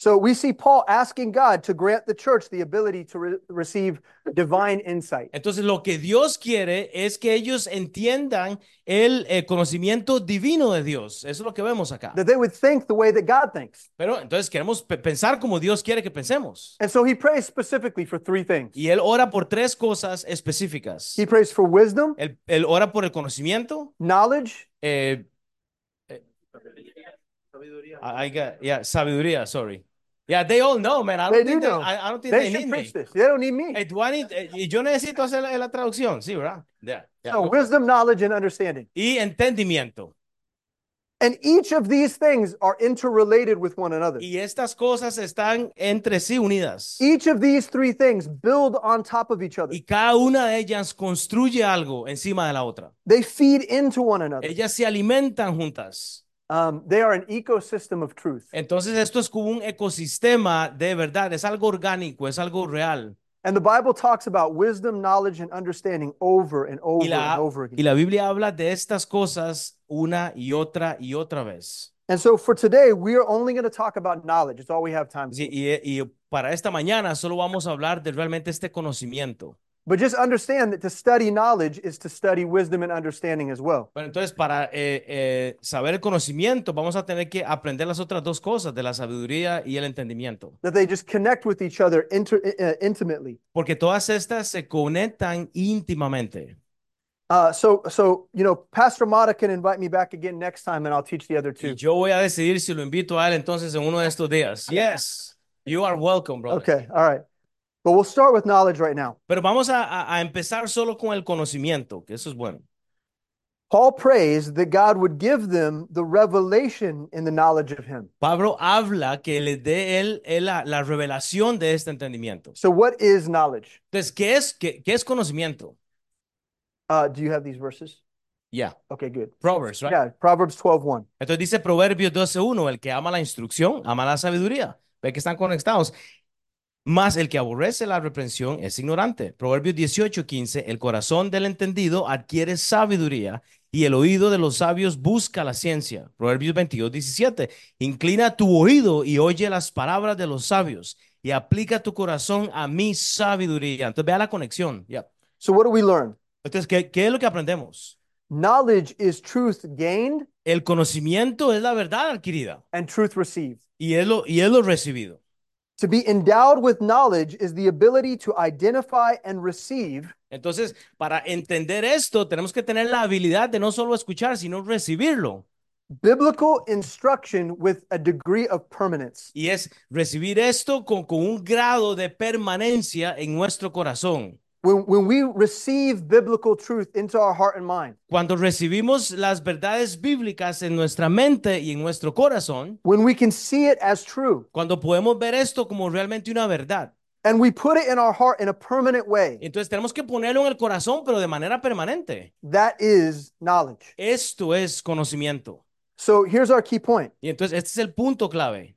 Speaker 2: So we see Paul asking God to grant the church the ability to re- receive divine insight.
Speaker 1: Entonces, lo que Dios quiere es que ellos entiendan el eh, conocimiento divino de Dios. Eso es lo que vemos acá.
Speaker 2: that they would think the way that God thinks.
Speaker 1: Pero entonces queremos pe- pensar como Dios quiere que pensemos.
Speaker 2: And so he prays specifically for three things.
Speaker 1: Y él ora por tres cosas específicas.
Speaker 2: He prays for wisdom,
Speaker 1: Él, él ora por el conocimiento.
Speaker 2: knowledge,
Speaker 1: eh, eh, I, I got, yeah, sabiduría, sorry. Yeah, they all know, man. I
Speaker 2: They
Speaker 1: don't
Speaker 2: do
Speaker 1: think they,
Speaker 2: know.
Speaker 1: I, I don't think
Speaker 2: They
Speaker 1: they, need me.
Speaker 2: preach this. They don't need me.
Speaker 1: Eh, do I need- eh, yo necesito hacer la, la traducción, sí, ¿verdad? Yeah, yeah.
Speaker 2: So wisdom, knowledge, and understanding.
Speaker 1: Y entendimiento.
Speaker 2: And each of these things are interrelated with one another.
Speaker 1: Y estas cosas están entre sí unidas.
Speaker 2: Each of these three things build on top of each other.
Speaker 1: Y cada una de ellas construye algo encima de la otra.
Speaker 2: They feed into one another.
Speaker 1: Ellas se alimentan juntas.
Speaker 2: Um, they are an ecosystem of truth.
Speaker 1: Entonces esto es como un ecosistema de verdad, es algo orgánico, es algo real.
Speaker 2: And the Bible talks about wisdom, knowledge, and understanding over and over
Speaker 1: Y la,
Speaker 2: and over again.
Speaker 1: y la Biblia habla de estas cosas una y otra y otra vez.
Speaker 2: And so for today, we are only going to talk about knowledge. It's all we have time for.
Speaker 1: Sí, y, y para esta mañana solo vamos a hablar de realmente este conocimiento.
Speaker 2: But just understand that to study knowledge is to study wisdom and understanding as well.
Speaker 1: Bueno, entonces para eh, eh, saber el conocimiento vamos a tener que aprender las otras dos cosas, de la sabiduría y el entendimiento.
Speaker 2: That they just connect with each other inter- uh, intimately.
Speaker 1: Porque todas estas se conectan íntimamente.
Speaker 2: Uh, so, so you know, Pastor Mata can invite me back again next time, and I'll teach the other two.
Speaker 1: Y yo voy a decidir si lo invito a él entonces en uno de estos días. Yes, you are welcome, brother.
Speaker 2: Okay, all right. But we'll start with knowledge right now.
Speaker 1: Pero vamos a, a- empezar solo con el conocimiento, que eso es bueno.
Speaker 2: Paul prays that God would give them the revelation in the knowledge of Him.
Speaker 1: Pablo habla que le dé él, él la, la revelación de este entendimiento.
Speaker 2: So, what is knowledge?
Speaker 1: Entonces, ¿qué es, qué, qué es conocimiento?
Speaker 2: Uh, do you have these verses?
Speaker 1: Yeah.
Speaker 2: Okay, good.
Speaker 1: Proverbs, right?
Speaker 2: Yeah, Proverbs 12:1.
Speaker 1: Entonces dice Proverbios 12.1, el que ama la instrucción, ama la sabiduría. Ve que están conectados. Más el que aborrece la reprensión es ignorante. Proverbios 18.15, el corazón del entendido adquiere sabiduría y el oído de los sabios busca la ciencia. Proverbios 22.17, inclina tu oído y oye las palabras de los sabios y aplica tu corazón a mi sabiduría. Entonces vea la conexión. ya.
Speaker 2: So, what do we learn?
Speaker 1: Entonces, ¿qué, qué es lo que aprendemos?
Speaker 2: Knowledge is truth gained
Speaker 1: El conocimiento es la verdad adquirida
Speaker 2: and truth received.
Speaker 1: y es lo, y es lo recibido.
Speaker 2: To be endowed with knowledge is the ability to identify and receive
Speaker 1: Entonces, para entender esto, tenemos que tener la habilidad de no solo escuchar, sino recibirlo.
Speaker 2: biblical instruction with a degree of permanence.
Speaker 1: Y es recibir esto con, con un grado de permanencia en nuestro corazón.
Speaker 2: When, when we receive biblical truth into our heart and mind,
Speaker 1: Cuando recibimos las verdades bíblicas en nuestra mente y en nuestro corazón,
Speaker 2: when we can see it as true,
Speaker 1: cuando podemos ver esto como realmente una verdad,
Speaker 2: and we put it in our heart in a permanent way,
Speaker 1: entonces tenemos que ponerlo en el corazón, pero de manera permanente.
Speaker 2: that is knowledge.
Speaker 1: Esto es conocimiento.
Speaker 2: So here's our key point
Speaker 1: Y entonces este es el punto clave.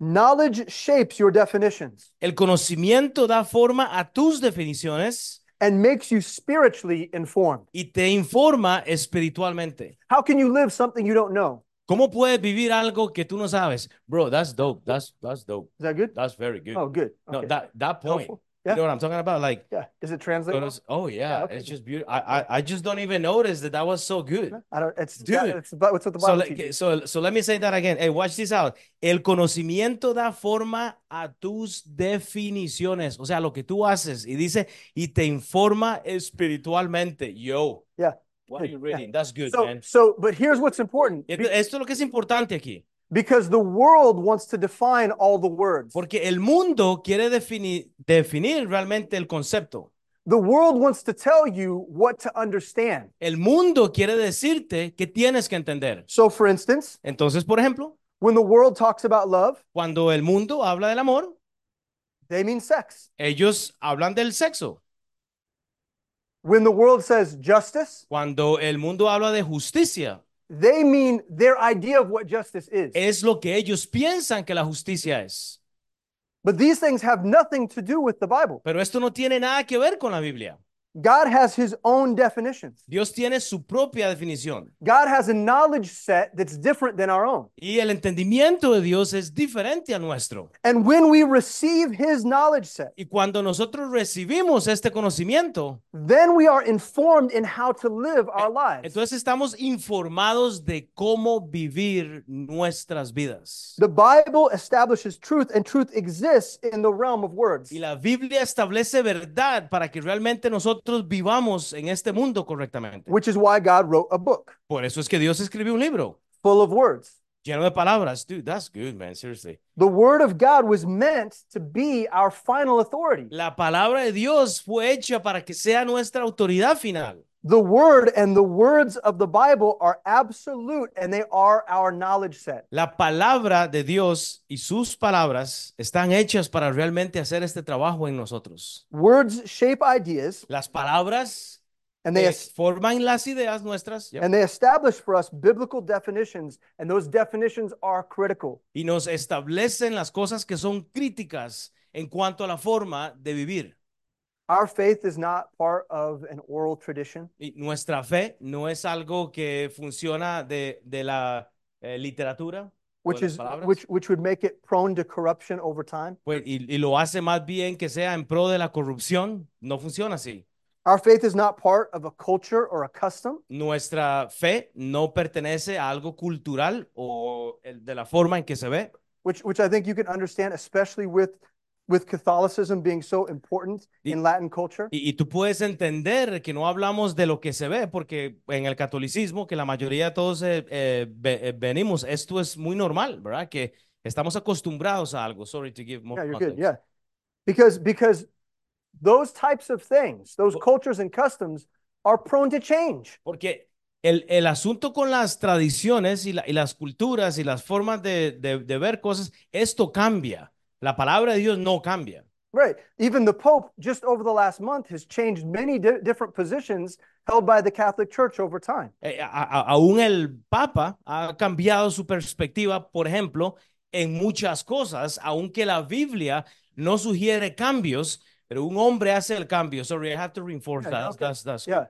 Speaker 2: Knowledge shapes your definitions
Speaker 1: El conocimiento da forma a tus definiciones
Speaker 2: and makes you spiritually informed.
Speaker 1: y te informa espiritualmente.
Speaker 2: How can you live something you don't know?
Speaker 1: ¿Cómo puedes vivir algo que tú no sabes? Bro, that's dope. That's that's dope.
Speaker 2: Is that good?
Speaker 1: That's very good.
Speaker 2: Oh, good.
Speaker 1: no,
Speaker 2: Okay.
Speaker 1: that that point.
Speaker 2: Helpful.
Speaker 1: You know what I'm talking about? Like,
Speaker 2: Yeah. Does it translate? well?
Speaker 1: oh yeah,
Speaker 2: okay,
Speaker 1: it's just beautiful. I, I I just don't even notice that that was so good.
Speaker 2: I don't. It's
Speaker 1: Dude.
Speaker 2: yeah, it's about what's what the
Speaker 1: So,
Speaker 2: Bible
Speaker 1: le-
Speaker 2: teaches.
Speaker 1: so, so let me say that again. Hey, watch this out. El conocimiento da forma a tus definiciones, o sea, lo que tú haces y dice y te informa espiritualmente. Yo,
Speaker 2: Yeah.
Speaker 1: what are you
Speaker 2: yeah.
Speaker 1: reading? That's good,
Speaker 2: So,
Speaker 1: man.
Speaker 2: so, but here's what's important
Speaker 1: Esto, esto es lo que es importante aquí,
Speaker 2: because the world wants to define all the words.
Speaker 1: porque el mundo quiere definir, definir realmente el concepto.
Speaker 2: The world wants to tell you what to understand.
Speaker 1: El mundo quiere decirte que tienes que entender.
Speaker 2: So, for instance,
Speaker 1: Entonces, por ejemplo,
Speaker 2: when the world talks about love,
Speaker 1: cuando el mundo habla del amor,
Speaker 2: they mean sex.
Speaker 1: ellos hablan del sexo.
Speaker 2: When the world says justice,
Speaker 1: Cuando el mundo habla de justicia,
Speaker 2: they mean their idea of what justice is.
Speaker 1: es lo que ellos piensan que la justicia es.
Speaker 2: But these things have nothing to do with the Bible.
Speaker 1: Pero esto no tiene nada que ver con la Biblia.
Speaker 2: God has his own definitions.
Speaker 1: Dios tiene su propia definición.
Speaker 2: God has a knowledge set that's different than our own.
Speaker 1: Y el entendimiento de Dios es diferente a nuestro.
Speaker 2: And when we receive his knowledge set,
Speaker 1: Y cuando nosotros recibimos este conocimiento,
Speaker 2: then we are informed in how to live our lives.
Speaker 1: entonces estamos informados de cómo vivir nuestras vidas.
Speaker 2: The Bible establishes truth, and truth exists in the realm of words.
Speaker 1: Y la Biblia establece verdad para que realmente nosotros vivamos en este mundo correctamente.
Speaker 2: which is why God wrote a book
Speaker 1: Por eso es que Dios escribió un libro
Speaker 2: full of words.
Speaker 1: lleno de palabras. Dude, that's good, man. Seriously.
Speaker 2: The word of God was meant to be our final authority.
Speaker 1: La palabra de Dios fue hecha para que sea nuestra autoridad final.
Speaker 2: The word and the words of the Bible are absolute and they are our knowledge set.
Speaker 1: La palabra de Dios y sus palabras están hechas para realmente hacer este trabajo en nosotros.
Speaker 2: Words shape ideas
Speaker 1: Las palabras
Speaker 2: and they
Speaker 1: forman las ideas nuestras ¿ya?
Speaker 2: and they establish for us biblical definitions and those definitions are critical.
Speaker 1: y nos establecen las cosas que son críticas en cuanto a la forma de vivir.
Speaker 2: Our faith is not part of an oral tradition.
Speaker 1: Y nuestra fe no es algo que funciona de, de la eh, literatura
Speaker 2: Which is which which would make it prone to corruption over time.
Speaker 1: pues, y, y lo hace más bien que sea en pro de la corrupción. No funciona así.
Speaker 2: Our faith is not part of a culture or a custom.
Speaker 1: Nuestra fe no pertenece a algo cultural o de la forma en que se ve.
Speaker 2: which which I think you can understand, especially with with Catholicism being so important
Speaker 1: Y-
Speaker 2: in Latin culture.
Speaker 1: Y, y tú puedes entender que no hablamos de lo que se ve, porque en el catolicismo, que la mayoría de todos eh, eh, eh, venimos, esto es muy normal, ¿verdad? Que estamos acostumbrados a algo. Sorry to give more
Speaker 2: Yeah, you're good.
Speaker 1: context.
Speaker 2: Yeah, because because those types of things, those cultures and customs, are prone to change.
Speaker 1: Porque el, el asunto con las tradiciones y, la- y las culturas y las formas de, de- de ver cosas, esto cambia. La palabra de Dios no cambia.
Speaker 2: Right. Even the Pope, just over the last month, has changed many di- different positions held by the Catholic Church over time.
Speaker 1: Eh, a- a- aún el Papa ha cambiado su perspectiva, por ejemplo, en muchas cosas, aunque la Biblia no sugiere cambios, pero un hombre hace el cambio. Sorry, I have to reinforce
Speaker 2: Yeah,
Speaker 1: that.
Speaker 2: okay.
Speaker 1: That's- that's-
Speaker 2: Yeah.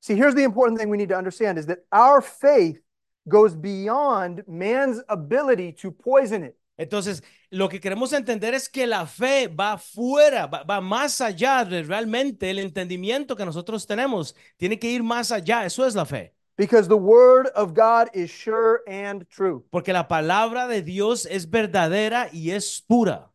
Speaker 2: See, here's the important thing we need to understand is that our faith goes beyond man's ability to poison it.
Speaker 1: Entonces, lo que queremos entender es que la fe va fuera, va, va más allá de realmente el entendimiento que nosotros tenemos. Tiene que ir más allá. Eso es la fe.
Speaker 2: Because the word of God is sure and true.
Speaker 1: Porque la palabra de Dios es verdadera y es pura.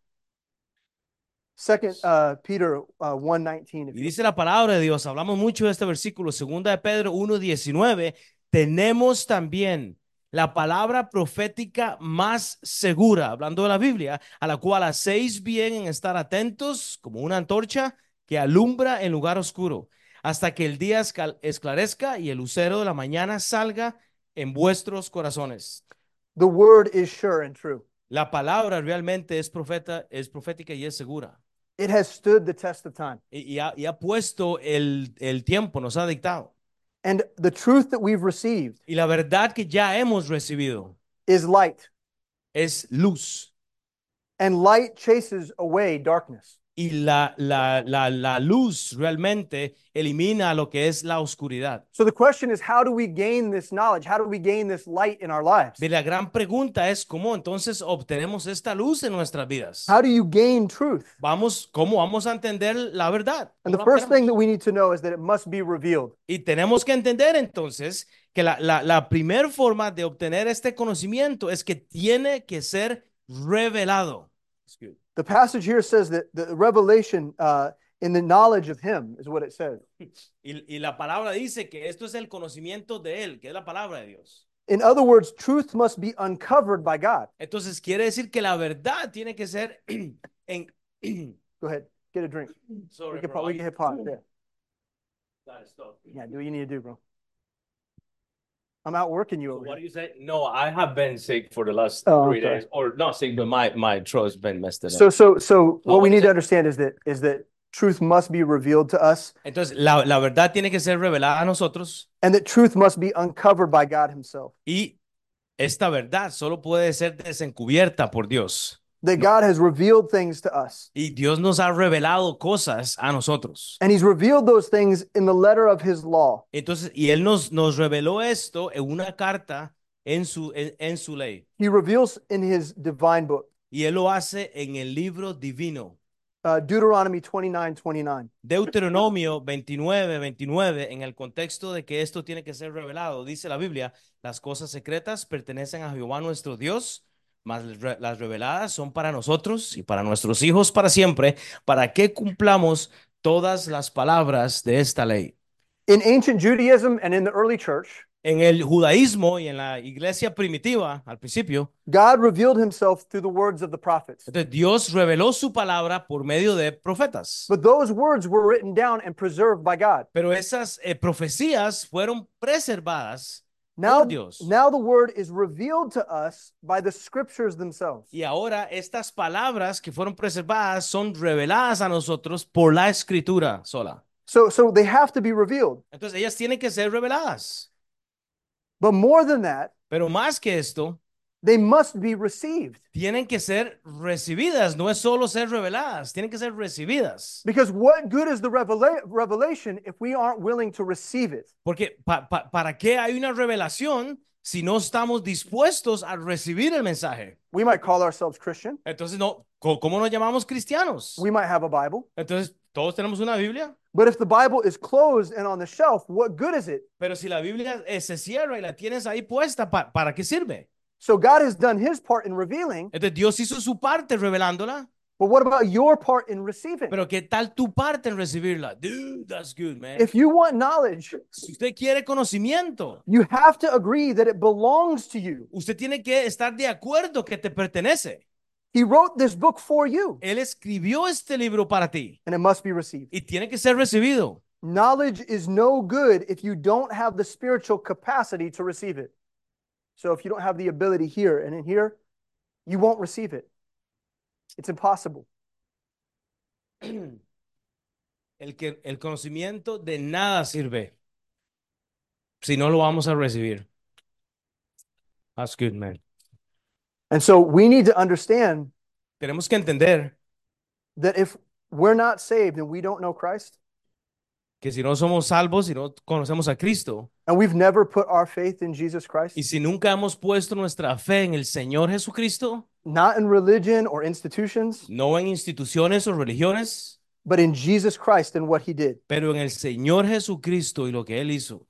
Speaker 2: Second uh, Peter uh, 119. if
Speaker 1: Y dice la palabra de Dios, hablamos mucho de este versículo, segunda de Pedro 1:19, tenemos también la palabra profética más segura, hablando de la Biblia, a la cual hacéis bien en estar atentos como una antorcha que alumbra en lugar oscuro, hasta que el día esclarezca y el lucero de la mañana salga en vuestros corazones.
Speaker 2: The word is sure and true.
Speaker 1: La palabra realmente es profeta, es profética y es segura.
Speaker 2: It has stood the test of time.
Speaker 1: Y, y ha, y ha puesto el, el tiempo, nos ha dictado.
Speaker 2: And the truth that we've received
Speaker 1: Y la verdad que ya hemos recibido
Speaker 2: is light,
Speaker 1: es luz.
Speaker 2: and light chases away darkness.
Speaker 1: Y la, la, la, la luz realmente elimina lo que es la oscuridad.
Speaker 2: So the question is how do we gain this knowledge? How do we gain this light in our lives?
Speaker 1: Y la gran pregunta es cómo entonces obtenemos esta luz en nuestras vidas.
Speaker 2: How do you gain truth?
Speaker 1: Vamos, ¿cómo vamos a entender la verdad?
Speaker 2: And
Speaker 1: ¿Cómo
Speaker 2: the first thing that we need to know is that it must be revealed.
Speaker 1: Y tenemos que entender entonces que la, la, la primera forma de obtener este conocimiento es que tiene que ser revelado.
Speaker 2: The passage here says that the revelation uh, in the knowledge of Him is what it says.
Speaker 1: Y, y la palabra dice que esto es el conocimiento de Él, que es la palabra de Dios.
Speaker 2: In other words, truth must be uncovered by God.
Speaker 1: Entonces quiere decir que la verdad tiene que ser *clears throat* *clears throat* en...
Speaker 2: Go ahead, get a drink.
Speaker 1: Sorry,
Speaker 2: We can,
Speaker 1: bro.
Speaker 2: we can hit pause. Yeah. Yeah, do what you need to do, bro. I'm out working you
Speaker 1: So what do you say? No, I have been sick for the last
Speaker 2: Oh,
Speaker 1: three
Speaker 2: okay.
Speaker 1: days, or not sick, but my my throat's been messed up.
Speaker 2: So, so, so what
Speaker 1: what
Speaker 2: we need to understand is that is that truth must be revealed to us
Speaker 1: Entonces, la, la verdad tiene que ser revelada a nosotros
Speaker 2: and that truth must be uncovered by God Himself.
Speaker 1: y esta verdad solo puede ser desencubierta por Dios.
Speaker 2: That God has revealed things to us.
Speaker 1: Y Dios nos ha revelado cosas a nosotros.
Speaker 2: And He's revealed those things in the letter of His law.
Speaker 1: Entonces, y Él nos, nos reveló esto en una carta en su, en, en su ley.
Speaker 2: He reveals in His divine book,
Speaker 1: Y Él lo hace en el libro divino.
Speaker 2: uh, Deuteronomy 29 29.
Speaker 1: Deuteronomio 29, 29, en el contexto de que esto tiene que ser revelado, dice la Biblia, las cosas secretas pertenecen a Jehová nuestro Dios, mas las re- las reveladas son para nosotros y para nuestros hijos para siempre, para que cumplamos todas las palabras de esta ley.
Speaker 2: In ancient Judaism and in the early church,
Speaker 1: En el judaísmo y en la iglesia primitiva, al principio,
Speaker 2: God revealed Himself through the words of the prophets.
Speaker 1: Dios reveló su palabra por medio de profetas.
Speaker 2: But those words were written down and preserved by God.
Speaker 1: Pero esas eh, profecías fueron preservadas
Speaker 2: Now, now the word is revealed to us by the scriptures themselves.
Speaker 1: Y ahora estas palabras que fueron preservadas son reveladas a nosotros por la escritura sola.
Speaker 2: So, so they have to be revealed.
Speaker 1: Entonces ellas tienen que ser reveladas.
Speaker 2: But more than that,
Speaker 1: Pero más que esto,
Speaker 2: they must be received.
Speaker 1: tienen que ser recibidas. No es solo ser reveladas, tienen que ser recibidas.
Speaker 2: Because what good is the revela- revelation if we aren't willing to receive it?
Speaker 1: Porque pa- pa- ¿para qué hay una revelación si no estamos dispuestos a recibir el mensaje?
Speaker 2: We might call ourselves Christian.
Speaker 1: Entonces, no, ¿cómo nos llamamos cristianos?
Speaker 2: We might have a Bible.
Speaker 1: Entonces, todos tenemos una Biblia.
Speaker 2: But if the Bible is closed and on the shelf, what good is it?
Speaker 1: Pero si la Biblia eh, se cierra y la tienes ahí puesta, pa- ¿para qué sirve?
Speaker 2: So God has done his part in revealing,
Speaker 1: Entonces Dios hizo su parte revelándola,
Speaker 2: but what about your part in receiving?
Speaker 1: pero ¿qué tal tu parte en recibirla? Dude, that's good, man.
Speaker 2: If you want knowledge,
Speaker 1: si usted quiere conocimiento,
Speaker 2: you have to agree that it belongs to you.
Speaker 1: usted tiene que estar de acuerdo que te pertenece.
Speaker 2: He wrote this book for you,
Speaker 1: Él escribió este libro para ti
Speaker 2: and it must be received.
Speaker 1: y tiene que ser recibido.
Speaker 2: Knowledge is no good if you don't have the spiritual capacity to receive it. So if you don't have the ability here and in here, you won't receive it. It's impossible. *clears throat*
Speaker 1: El, que, el conocimiento de nada sirve si no lo vamos a recibir. That's good, man.
Speaker 2: And so we need to understand
Speaker 1: Tenemos que entender
Speaker 2: that if we're not saved and we don't know Christ,
Speaker 1: que si no somos salvos, si no conocemos a Cristo,
Speaker 2: and we've never put our faith in Jesus Christ,
Speaker 1: y si nunca hemos puesto nuestra fe en el Señor Jesucristo,
Speaker 2: not in religion or institutions,
Speaker 1: no en instituciones o religiones,
Speaker 2: but in Jesus Christ and what he did,
Speaker 1: pero en el Señor Jesucristo y lo que Él hizo,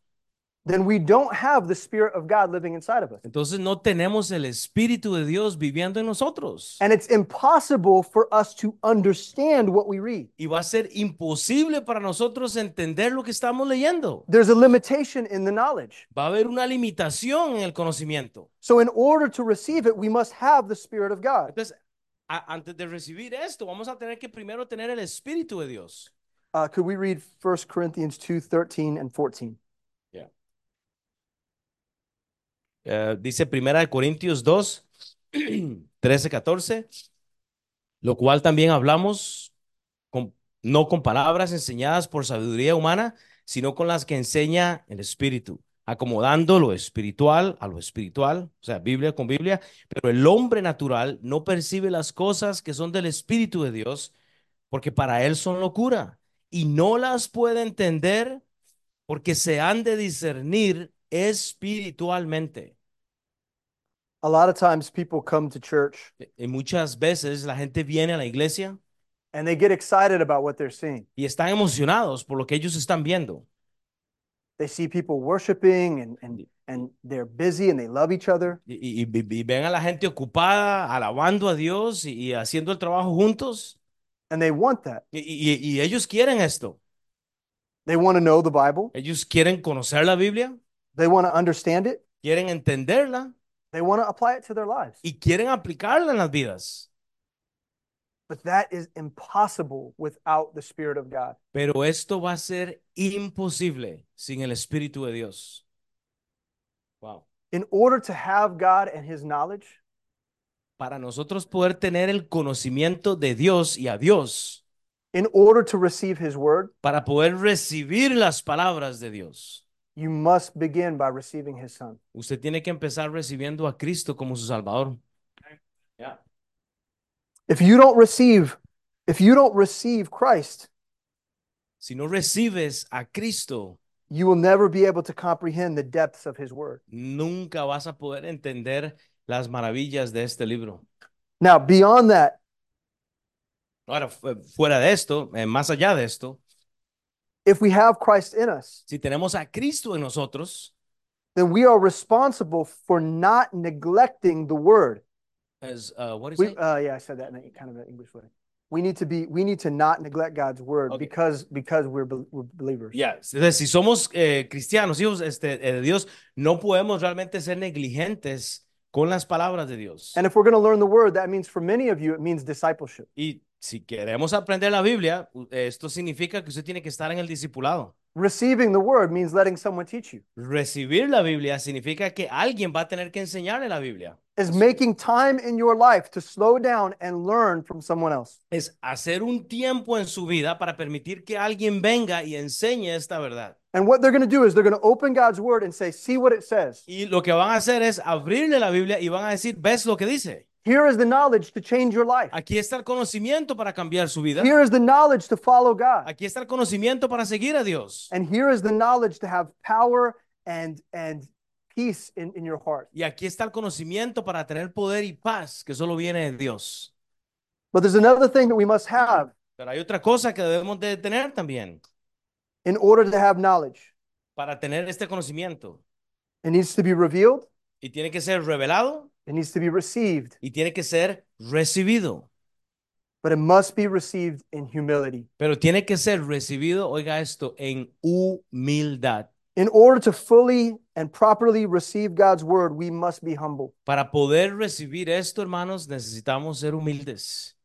Speaker 2: then we don't have the Spirit of God living inside of us.
Speaker 1: entonces no tenemos el Espíritu de Dios viviendo en nosotros.
Speaker 2: And it's impossible for us to understand what we read.
Speaker 1: Y va a ser imposible para nosotros entender lo que estamos leyendo.
Speaker 2: There's a limitation in the knowledge.
Speaker 1: Va a haber una limitación en el conocimiento.
Speaker 2: So, in order to receive it, we must have the Spirit of God.
Speaker 1: Entonces, a- antes de recibir esto, vamos a tener que primero tener el Espíritu de Dios.
Speaker 2: Uh, could we read 1 Corinthians 2 13 and 14?
Speaker 1: Eh, dice Primera de Corintios 2, 13, 14, lo cual también hablamos no con palabras enseñadas por sabiduría humana, sino con las que enseña el Espíritu, acomodando lo espiritual a lo espiritual, o sea, Biblia con Biblia, pero el hombre natural no percibe las cosas que son del Espíritu de Dios, porque para él son locura, y no las puede entender porque se han de discernir espiritualmente.
Speaker 2: A lot of times people come to church
Speaker 1: Y muchas veces la gente viene a la iglesia
Speaker 2: and they get excited about what they're seeing.
Speaker 1: y están emocionados por lo que ellos están viendo.
Speaker 2: They see people worshiping and, and, and they're busy and they love each other.
Speaker 1: Y, y- y- ven a la gente ocupada, alabando a Dios y, y haciendo el trabajo juntos.
Speaker 2: And they want that.
Speaker 1: Y ellos quieren esto.
Speaker 2: They want to know the Bible.
Speaker 1: Ellos quieren conocer la Biblia,
Speaker 2: They want to understand it.
Speaker 1: quieren entenderla
Speaker 2: They want to apply it to their lives.
Speaker 1: y quieren aplicarla en las vidas.
Speaker 2: But that is impossible without the Spirit of God.
Speaker 1: Pero esto va a ser imposible sin el Espíritu de Dios. Wow.
Speaker 2: In order to have God and His knowledge,
Speaker 1: Para nosotros poder tener el conocimiento de Dios y a Dios,
Speaker 2: In order to receive his word,
Speaker 1: para poder recibir las palabras de Dios,
Speaker 2: you must begin by receiving his son.
Speaker 1: usted tiene que empezar recibiendo a Cristo como su Salvador.
Speaker 3: Yeah.
Speaker 2: If you don't receive, if you don't receive Christ,
Speaker 1: Si no recibes a Cristo,
Speaker 2: you will never be able to comprehend the depths of his word.
Speaker 1: nunca vas a poder entender las maravillas de este libro.
Speaker 2: Now, beyond that,
Speaker 1: Ahora, fuera de esto, eh, más allá de esto,
Speaker 2: if we have Christ in us,
Speaker 1: si tenemos a Cristo en nosotros,
Speaker 2: then we are responsible for not neglecting the word.
Speaker 1: as, uh, what is
Speaker 2: We,
Speaker 1: it?
Speaker 2: uh, yeah, I said that in a kind of an English way. We need to be, we need to not neglect God's word
Speaker 1: Okay.
Speaker 2: because because we're, we're believers.
Speaker 1: Entonces, si somos eh, cristianos, hijos este, eh, de Dios, no podemos realmente ser negligentes con las palabras de Dios.
Speaker 2: And if we're going to learn the word, that means for many of you, it means discipleship.
Speaker 1: Y si queremos aprender la Biblia, esto significa que usted tiene que estar en el discipulado.
Speaker 2: Receiving the word means letting someone teach you.
Speaker 1: Recibir la Biblia significa que alguien va a tener que enseñarle la Biblia.
Speaker 2: Is making time in your life to slow down and learn from someone else.
Speaker 1: Es hacer un tiempo en su vida para permitir que alguien venga y enseñe esta verdad.
Speaker 2: And what they're going to do is they're going to open God's word and say, see what it says.
Speaker 1: Y lo que van a hacer es abrirle la Biblia y van a decir, ¿ves lo que dice?
Speaker 2: Here is the knowledge to change your life.
Speaker 1: Aquí está el conocimiento para cambiar su vida.
Speaker 2: Here is the knowledge to follow God.
Speaker 1: Aquí está el conocimiento para seguir a Dios.
Speaker 2: And here is the knowledge to have power and and peace in, in your heart.
Speaker 1: Y aquí está el conocimiento para tener poder y paz que solo viene de Dios.
Speaker 2: But there's another thing that we must have
Speaker 1: Pero hay otra cosa que debemos de tener también
Speaker 2: in order to have knowledge.
Speaker 1: para tener este conocimiento.
Speaker 2: It needs to be revealed,
Speaker 1: Y tiene que ser revelado
Speaker 2: it needs to be received,
Speaker 1: y tiene que ser recibido.
Speaker 2: but it must be received in humility.
Speaker 1: Pero tiene que ser recibido, oiga esto, en humildad.
Speaker 2: In order to fully and properly receive God's word, we must be humble.
Speaker 1: Para poder recibir esto, hermanos, necesitamos ser humildes.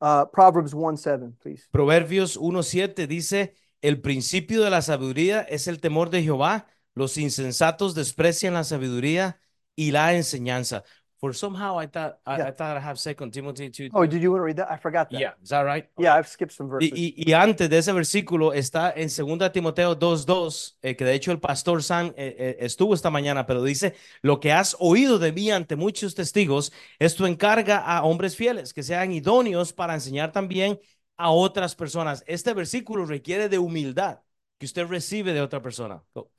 Speaker 2: Uh, Proverbs 1 7, please.
Speaker 1: Proverbios 1.7 dice, el principio de la sabiduría es el temor de Jehová, los insensatos desprecian la sabiduría y la enseñanza. For somehow I thought I,
Speaker 2: Yeah.
Speaker 1: I thought I have Second Timothy 2.
Speaker 2: Oh, did you want to read that? I forgot that.
Speaker 1: yeah, is that right?
Speaker 2: Yeah, I've skipped some verses.
Speaker 1: Y, y- y antes de ese versículo está en 2 Timoteo 2.2, eh, que de hecho el pastor San eh, eh, estuvo esta mañana, pero dice, lo que has oído de mí ante muchos testigos, esto encarga a hombres fieles, que sean idóneos para enseñar también a otras personas. Este versículo requiere de humildad que usted recibe de otra persona. Go.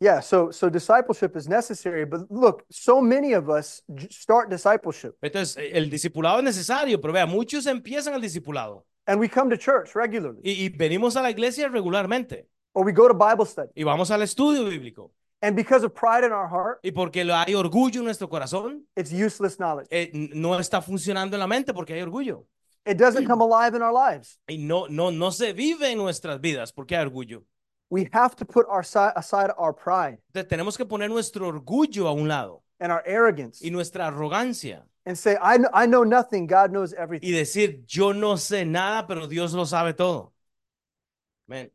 Speaker 2: Yeah, so so discipleship is necessary, but look, so many of us start discipleship
Speaker 1: Entonces, el discipulado es necesario, pero vea, muchos empiezan el discipulado
Speaker 2: and we come to church regularly
Speaker 1: y, y venimos a la iglesia regularmente
Speaker 2: or we go to Bible study.
Speaker 1: y vamos al estudio bíblico.
Speaker 2: And because of pride in our heart,
Speaker 1: Y porque hay orgullo en nuestro corazón,
Speaker 2: it's useless knowledge.
Speaker 1: eh, no está funcionando en la mente porque hay orgullo.
Speaker 2: It doesn't come alive in our lives.
Speaker 1: Y no, no, no se vive en nuestras vidas porque hay orgullo.
Speaker 2: We have to put our si- aside our pride
Speaker 1: tenemos que poner nuestro orgullo a un lado
Speaker 2: and our arrogance
Speaker 1: y nuestra arrogancia
Speaker 2: and say, I, kn- I know nothing, God knows everything.
Speaker 1: y decir, yo no sé nada, pero Dios lo sabe todo. Amén.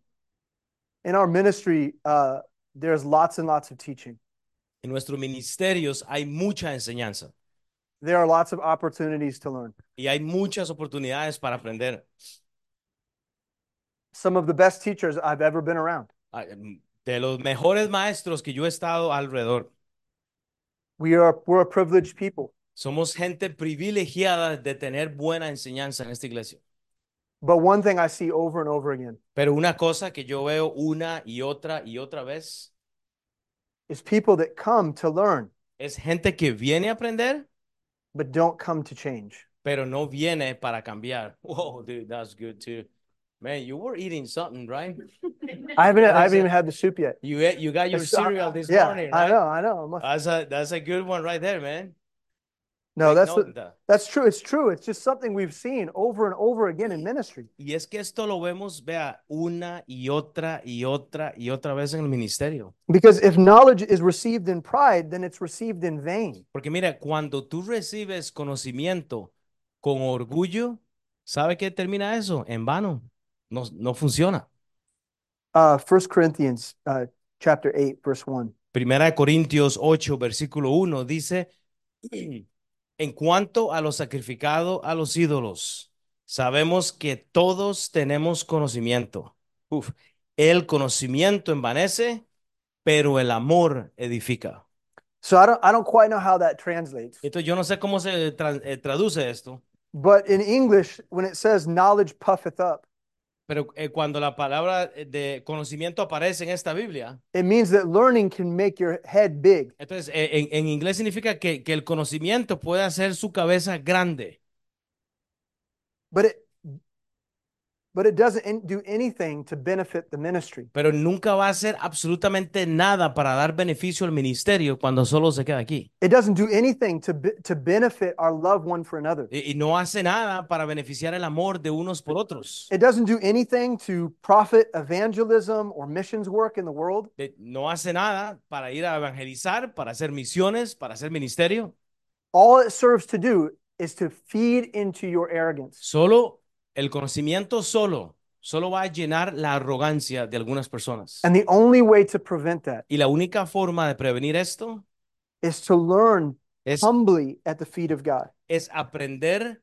Speaker 2: In our ministry, uh, there's lots and lots of teaching.
Speaker 1: En nuestros ministerios hay mucha enseñanza
Speaker 2: There are lots of opportunities to learn.
Speaker 1: y hay muchas oportunidades para aprender.
Speaker 2: Some of the best teachers I've ever been around.
Speaker 1: Ah, De los mejores maestros que yo he estado alrededor.
Speaker 2: We are we're a privileged people.
Speaker 1: Somos gente privilegiada de tener buena enseñanza en esta iglesia.
Speaker 2: But one thing I see over and over again
Speaker 1: Pero una cosa que yo veo una y otra y otra vez
Speaker 2: is people that come to learn
Speaker 1: es gente que viene a aprender,
Speaker 2: but don't come to change.
Speaker 1: pero no viene para cambiar. *laughs* Whoa, dude, that's good too. Man, you were eating something, right?
Speaker 2: I haven't I haven't even had the soup yet.
Speaker 1: You ate, you got your
Speaker 2: It's-
Speaker 1: cereal this
Speaker 2: yeah,
Speaker 1: morning,
Speaker 2: I know, I know. Must-
Speaker 1: That's a that's a good one right there, man.
Speaker 2: no, that's the, that's true. It's true. It's just something we've seen over and over again in ministry.
Speaker 1: Y es que esto lo vemos, vea, una y otra y otra y otra vez en el ministerio.
Speaker 2: Because if knowledge is received in pride, then it's received in vain.
Speaker 1: Porque mira, cuando tú recibes conocimiento con orgullo, ¿sabe qué termina eso? En vano. No, no funciona.
Speaker 2: Uh, 1 Corinthians uh, chapter 8, verse 1.
Speaker 1: Primera de Corintios 8, versículo 1 dice, *clears throat* en cuanto a lo sacrificado a los ídolos, Sabemos que todos tenemos conocimiento. Uf, el conocimiento envanece, pero el amor edifica.
Speaker 2: So I don't I don't quite know how that translates.
Speaker 1: Entonces yo no sé cómo se tra- eh, traduce esto,
Speaker 2: But in English, when it says knowledge puffeth up,
Speaker 1: pero eh, cuando la palabra eh, de conocimiento aparece en esta Biblia,
Speaker 2: it means that learning can make your head big.
Speaker 1: entonces eh, en, en inglés significa que, que el conocimiento puede hacer su cabeza grande,
Speaker 2: But it but it doesn't do anything to benefit the ministry.
Speaker 1: pero nunca va a hacer absolutamente nada para dar beneficio al ministerio cuando solo se queda aquí.
Speaker 2: It doesn't do anything to be, to benefit our love one for another.
Speaker 1: Y, y no hace nada para beneficiar el amor de unos por otros.
Speaker 2: It doesn't do anything to profit evangelism or missions work in the world.
Speaker 1: No hace nada para ir a evangelizar, para hacer misiones, para hacer ministerio.
Speaker 2: All it serves to do is to feed into your arrogance.
Speaker 1: Solo el conocimiento solo, solo va a llenar la arrogancia de algunas personas.
Speaker 2: And the only way to prevent that
Speaker 1: Y la única forma de prevenir esto
Speaker 2: is to learn
Speaker 1: es,
Speaker 2: humbly at the feet of God,
Speaker 1: es aprender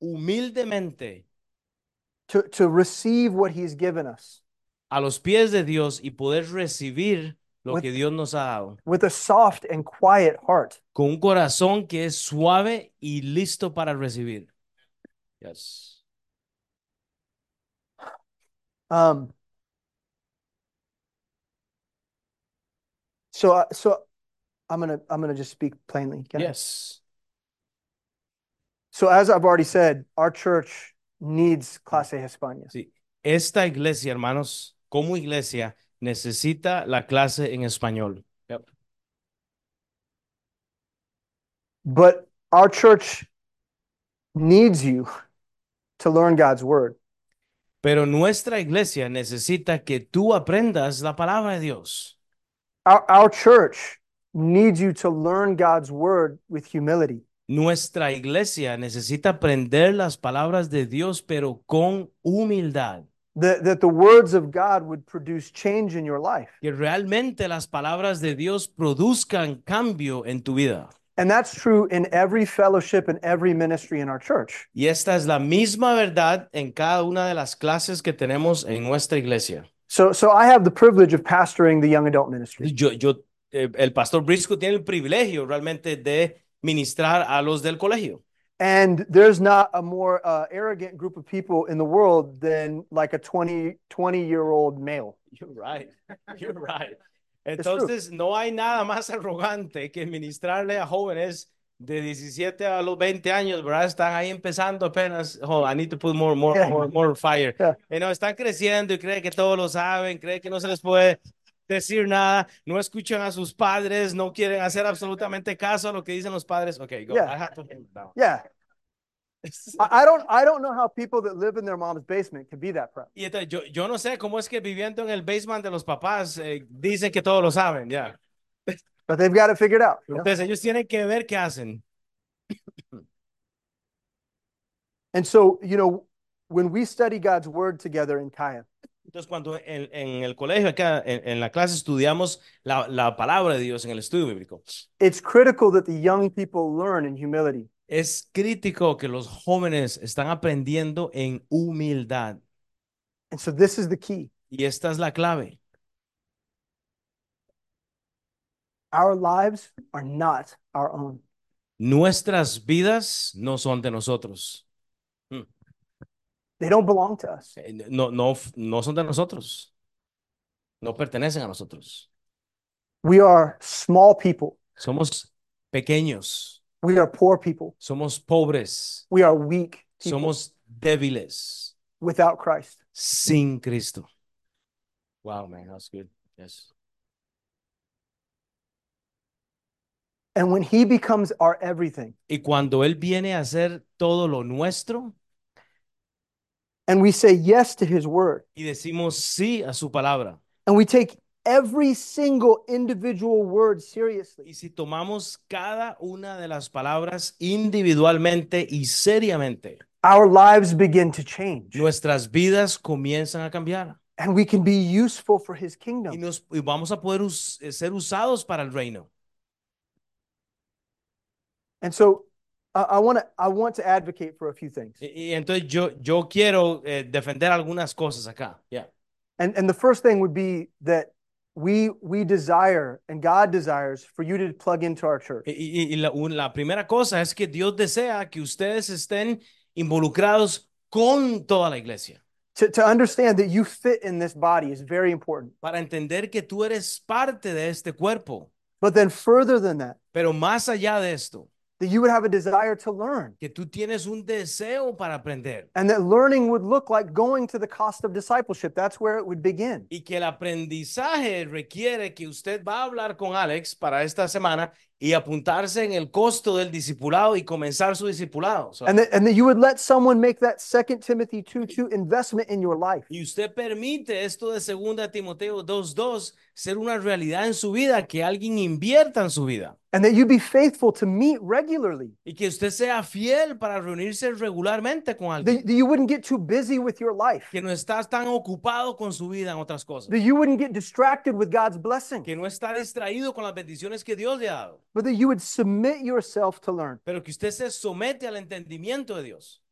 Speaker 1: humildemente
Speaker 2: to, to receive what He's given us
Speaker 1: a los pies de Dios y poder recibir lo
Speaker 2: With-
Speaker 1: que Dios nos ha dado
Speaker 2: with a soft and quiet heart.
Speaker 1: con un corazón que es suave y listo para recibir. Yes.
Speaker 2: Um, so, uh, so I'm gonna I'm gonna just speak plainly. can I?
Speaker 1: Yes.
Speaker 2: So, as I've already said, our church needs Clase Hispania.
Speaker 1: Sí. Esta iglesia, hermanos, como iglesia, necesita la clase en español. Yep.
Speaker 2: But our church needs you to learn God's word.
Speaker 1: Pero nuestra iglesia necesita que tú aprendas la palabra de Dios.
Speaker 2: Our, our church needs you to learn God's word with humility.
Speaker 1: Nuestra iglesia necesita aprender las palabras de Dios, pero con humildad.
Speaker 2: That, that the words of God would produce change in your life.
Speaker 1: Que realmente las palabras de Dios produzcan cambio en tu vida.
Speaker 2: And that's true in every fellowship and every ministry in our church.
Speaker 1: Y esta es la misma verdad en cada una de las clases que tenemos en nuestra iglesia.
Speaker 2: So, so I have the privilege of pastoring the young adult ministry.
Speaker 1: Yo, yo, eh, el pastor Briscoe tiene el privilegio realmente de ministrar a los del colegio.
Speaker 2: And there's not a more uh, arrogant group of people in the world than like a 20, 20 year old male.
Speaker 1: You're right. You're right. Entonces, no hay nada más *laughs* arrogante que ministrarle a jóvenes de 17 a los 20 años, ¿verdad? Están ahí empezando apenas. Oh, I need to put more, more, more, *laughs* more fire.
Speaker 2: Yeah.
Speaker 1: Y no, están creciendo y creen que todos lo saben, creen que no se les puede decir nada, no escuchan a sus padres, no quieren hacer absolutamente caso a lo que dicen los padres. Okay, go.
Speaker 2: Yeah.
Speaker 1: I have to down.
Speaker 2: Yeah. I, don't I don't know how people that live in their mom's basement can be that proud.
Speaker 1: Y entonces, yo, yo no sé cómo es que viviendo en el basement de los papás eh, dicen que todos lo saben, ya.
Speaker 2: But they've got it figured out. you know?
Speaker 1: Entonces, ellos tienen que ver qué hacen. *clears throat*
Speaker 2: And so, you know, when we study God's word together in CAYA,
Speaker 1: Entonces, cuando en, en el colegio, acá en, en la clase, estudiamos la, la palabra de Dios en el estudio bíblico,
Speaker 2: it's critical that the young people learn in humility.
Speaker 1: Es crítico que los jóvenes están aprendiendo en humildad.
Speaker 2: And so this is the key.
Speaker 1: Y esta es la clave.
Speaker 2: Our lives are not our own.
Speaker 1: Nuestras vidas no son de nosotros.
Speaker 2: They don't belong to us.
Speaker 1: Eh, No, no, no son de nosotros. No pertenecen a nosotros.
Speaker 2: We are small people.
Speaker 1: Somos pequeños.
Speaker 2: We are poor people.
Speaker 1: Somos pobres.
Speaker 2: We are weak people
Speaker 1: Somos débiles
Speaker 2: without Christ.
Speaker 1: sin Cristo. Wow, man, that's good. Yes.
Speaker 2: And when he becomes our everything,
Speaker 1: Y cuando Él viene a ser todo lo nuestro
Speaker 2: and we say yes to his word,
Speaker 1: y decimos sí a su palabra,
Speaker 2: and we take every single individual word seriously,
Speaker 1: y si tomamos cada una de las palabras individualmente y seriamente,
Speaker 2: our lives begin to change.
Speaker 1: nuestras vidas comienzan a cambiar
Speaker 2: And we can be useful for his
Speaker 1: y,
Speaker 2: kingdom.
Speaker 1: nos, y vamos a poder us- eh, ser usados para el reino.
Speaker 2: And so I, I want to I want to advocate for a few things.
Speaker 1: Y, y entonces yo, yo quiero eh, defender algunas cosas acá. Yeah.
Speaker 2: And and the first thing would be that we we desire and God desires for you to plug into our church.
Speaker 1: Y, y- y la, la primera cosa es que Dios desea que ustedes estén involucrados con toda la iglesia.
Speaker 2: To, to understand that you fit in this body is very important.
Speaker 1: Para entender que tú eres parte de este cuerpo.
Speaker 2: But then further than that,
Speaker 1: Pero más allá de esto,
Speaker 2: that you would have a desire to learn.
Speaker 1: que tú tienes un deseo para aprender.
Speaker 2: And that learning would look like going to the cost of discipleship. That's where it would begin.
Speaker 1: Y que el aprendizaje requiere que usted va a hablar con Alex para esta semana y apuntarse en el costo del discipulado y comenzar su discipulado. So,
Speaker 2: And that, and that you would let someone make that Second Timothy 2 2 investment in your life.
Speaker 1: y usted permite esto de 2 Timoteo 2.2 ser una realidad en su vida, que alguien invierta en su vida
Speaker 2: And that you be faithful to meet regularly.
Speaker 1: y que usted sea fiel para reunirse regularmente con alguien.
Speaker 2: That, that you wouldn't get too busy with your life.
Speaker 1: Que no estás tan ocupado con su vida en otras cosas.
Speaker 2: That you wouldn't get distracted with God's blessing.
Speaker 1: Que no está distraído con las bendiciones que Dios le ha dado.
Speaker 2: But that you would submit yourself to learn.
Speaker 1: Pero que usted se somete al entendimiento de Dios.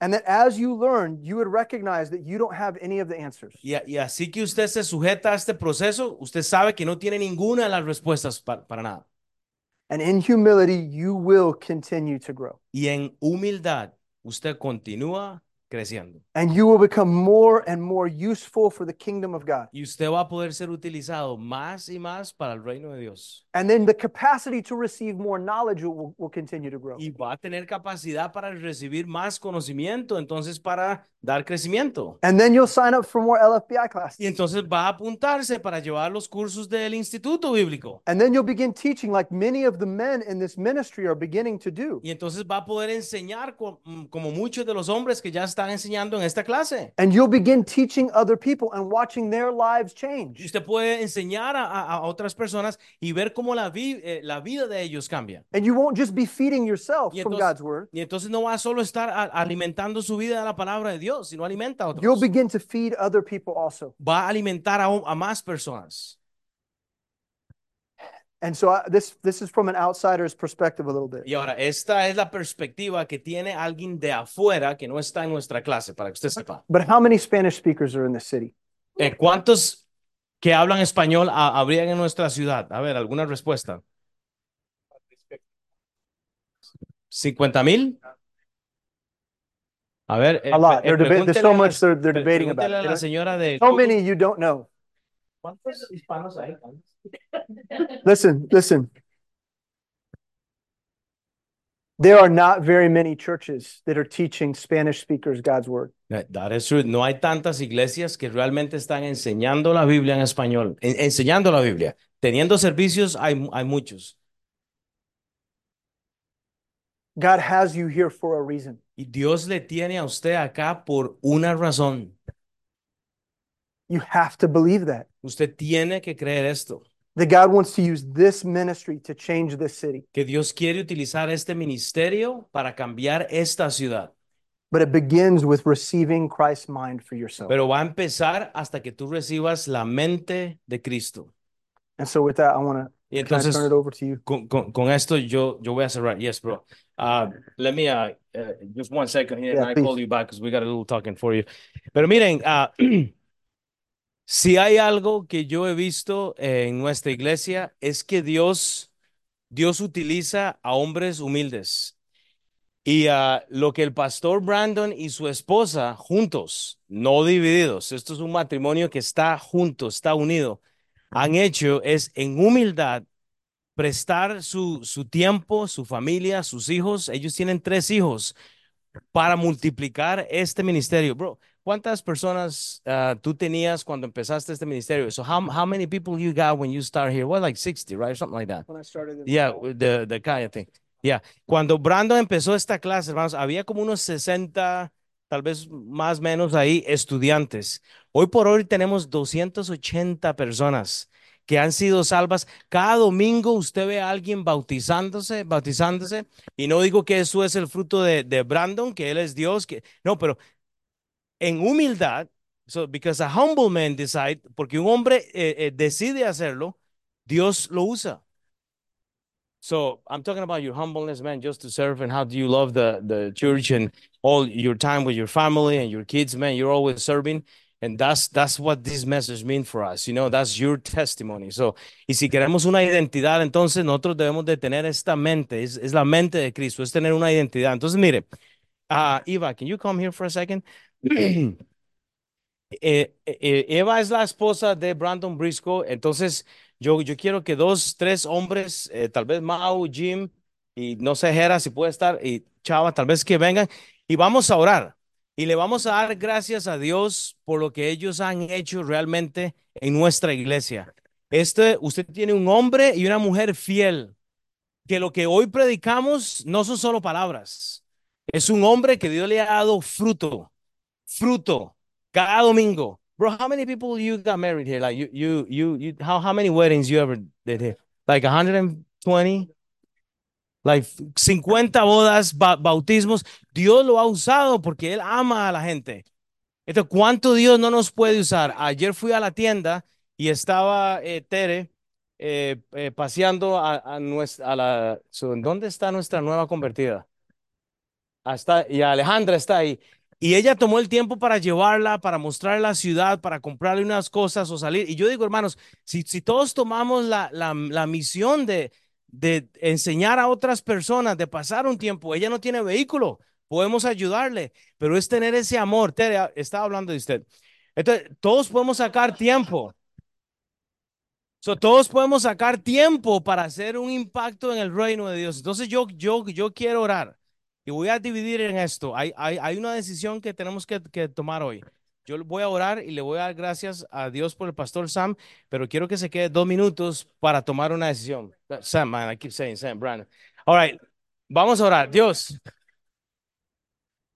Speaker 2: And that as you learn, you would recognize that you don't have any of the answers.
Speaker 1: Y, y así que usted se sujeta a este proceso, usted sabe que no tiene ninguna de las respuestas pa- para nada.
Speaker 2: And in humility, you will continue to grow.
Speaker 1: Y en humildad, usted continúa creciendo.
Speaker 2: And you will become more and more useful for the kingdom of God.
Speaker 1: Y usted va a poder ser utilizado más y más para el reino de Dios.
Speaker 2: And then the capacity to receive more knowledge will, will continue to grow.
Speaker 1: Y va a tener capacidad para recibir más conocimiento, entonces para dar crecimiento.
Speaker 2: And then you'll sign up for more LFBI classes.
Speaker 1: Y entonces va a apuntarse para llevar los cursos del Instituto Bíblico.
Speaker 2: And then you'll begin teaching like many of the men in this ministry are beginning to do.
Speaker 1: Y entonces va a poder enseñar co- como muchos de los hombres que ya están enseñando en esta clase.
Speaker 2: And you'll begin teaching other people and watching their lives
Speaker 1: Y
Speaker 2: change.
Speaker 1: usted puede enseñar a, a- a otras personas y ver cómo la, vi- eh, la vida de ellos cambia.
Speaker 2: And you won't just be feeding yourself
Speaker 1: Y
Speaker 2: from God's word.
Speaker 1: Y entonces no va a solo estar a- alimentando su vida de la palabra de Dios, sino alimenta a otros.
Speaker 2: You'll begin to feed other people also.
Speaker 1: Va a alimentar a, a más personas.
Speaker 2: And so I, this this is from an outsider's perspective a little bit.
Speaker 1: Y ahora, esta es la perspectiva que tiene alguien de afuera que no está en nuestra clase, para que usted sepa.
Speaker 2: But how many Spanish speakers are in this city?
Speaker 1: Eh, ¿Cuántos que hablan español ha- habrían en nuestra ciudad? A ver, ¿alguna respuesta? ¿50 mil? A ver, eh,
Speaker 2: A lot.
Speaker 1: eh,
Speaker 2: They're deba- there's so
Speaker 1: a
Speaker 2: much they're, debating about.
Speaker 1: a la señora de
Speaker 2: So many you don't know.
Speaker 1: ¿Cuántos hispanos hay?
Speaker 2: Listen, listen. There are not very many churches that are teaching Spanish speakers God's word.
Speaker 1: That is true. No hay tantas iglesias que realmente están enseñando la Biblia en español, en- enseñando la Biblia. Teniendo servicios, hay, hay muchos.
Speaker 2: God has you here for a reason.
Speaker 1: Y Dios le tiene a usted acá por una razón.
Speaker 2: You have to believe that.
Speaker 1: Usted tiene que creer esto,
Speaker 2: That God wants to use this ministry to change this city.
Speaker 1: que Dios quiere utilizar este ministerio para cambiar esta ciudad.
Speaker 2: But it begins with receiving Christ's mind for yourself.
Speaker 1: Pero va a empezar hasta que tú recibas la mente de Cristo.
Speaker 2: And so with that, I want to
Speaker 1: Y entonces,
Speaker 2: turn it over to you.
Speaker 1: con, con, con esto yo, yo voy a cerrar. Yes, bro. Uh, let me, uh, uh, just one second here,
Speaker 2: Yeah,
Speaker 1: and I
Speaker 2: please.
Speaker 1: call you back because we got a little talking for you. Pero miren, uh, *clears throat* si hay algo que yo he visto en nuestra iglesia es que Dios, Dios utiliza a hombres humildes. Y ah, lo que el pastor Brandon y su esposa juntos, no divididos, esto es un matrimonio que está junto, está unido, han hecho es en humildad prestar su, su tiempo, su familia, sus hijos. Ellos tienen tres hijos para multiplicar este ministerio. Bro, ¿cuántas personas ah, tú tenías cuando empezaste este ministerio? So how, how many people you got when you start here? What, like 60, right? Something like that.
Speaker 2: When I started
Speaker 1: Yeah, the, the kind of thing. Yeah. Cuando Brandon empezó esta clase, hermanos, había como unos 60, tal vez más menos ahí, estudiantes. Hoy por hoy tenemos 280 personas que han sido salvas. Cada domingo usted ve a alguien bautizándose, bautizándose. Y no digo que eso es el fruto de, de Brandon, que él es Dios, que no, pero en humildad, so, because a humble man decide, porque un hombre eh, eh, decide hacerlo, Dios lo usa. So I'm talking about your humbleness, man, just to serve and how do you love the, the church and all your time with your family and your kids, man. You're always serving. And that's, that's what this message means for us. You know, that's your testimony. So, y si queremos una identidad, entonces nosotros debemos de tener esta mente. Es, es la mente de Cristo, es tener una identidad. Entonces, mire, uh, Eva, can you come here for a second? *clears throat* Eh, eh, Eva es la esposa de Brandon Briscoe, entonces yo, yo quiero que dos, tres hombres, eh, tal vez Mau, Jim y no sé, Jera, si puede estar, y Chava, tal vez que vengan y vamos a orar. Y le vamos a dar gracias a Dios por lo que ellos han hecho realmente en nuestra iglesia. Este, usted tiene un hombre y una mujer fiel, que lo que hoy predicamos no son solo palabras. Es un hombre que Dios le ha dado fruto, fruto cada domingo. Bro, how many people you got married here? Like you, you, you, you how, how many weddings you ever did here? Like 120? Like 50 bodas, ba bautismos. Dios lo ha usado porque Él ama a la gente. Entonces, ¿cuánto Dios no nos puede usar? Ayer fui a la tienda y estaba eh, Tere eh, eh, paseando a, a, nuestra, a la... ¿Dónde está nuestra nueva convertida? Hasta, y Alejandra está ahí. Y ella tomó el tiempo para llevarla, para mostrarle la ciudad, para comprarle unas cosas o salir. Y yo digo, hermanos, si, si todos tomamos la, la, la misión de, de enseñar a otras personas, de pasar un tiempo, ella no tiene vehículo, podemos ayudarle, pero es tener ese amor. Tere, estaba hablando de usted. Entonces, todos podemos sacar tiempo. So, todos podemos sacar tiempo para hacer un impacto en el reino de Dios. Entonces, yo, yo, yo quiero orar. Y voy a dividir en esto. Hay, hay, hay una decisión que tenemos que, que, tomar hoy. Yo voy a orar y le voy a dar gracias a Dios por el pastor Sam, pero quiero que se quede dos minutos para tomar una decisión. Sam, man, I keep saying Sam, Brandon. All right, vamos a orar. Dios,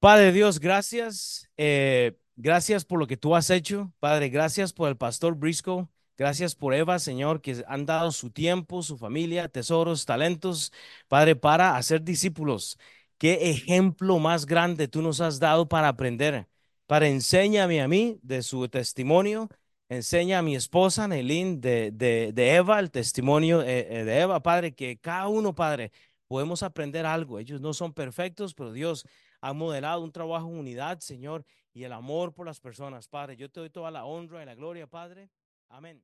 Speaker 1: Padre Dios, gracias. Eh, gracias por lo que tú has hecho. Padre, gracias por el pastor Briscoe. Gracias por Eva, Señor, que han dado su tiempo, su familia, tesoros, talentos, Padre, para hacer discípulos. Qué ejemplo más grande tú nos has dado para aprender. Para enséñame a mí de su testimonio. Enseña a mi esposa, Nelín, de, de, de, Eva, el testimonio eh, de Eva, Padre, que cada uno, Padre, podemos aprender algo. Ellos no son perfectos, pero Dios ha modelado un trabajo en unidad, Señor, y el amor por las personas, Padre. Yo te doy toda la honra y la gloria, Padre. Amén.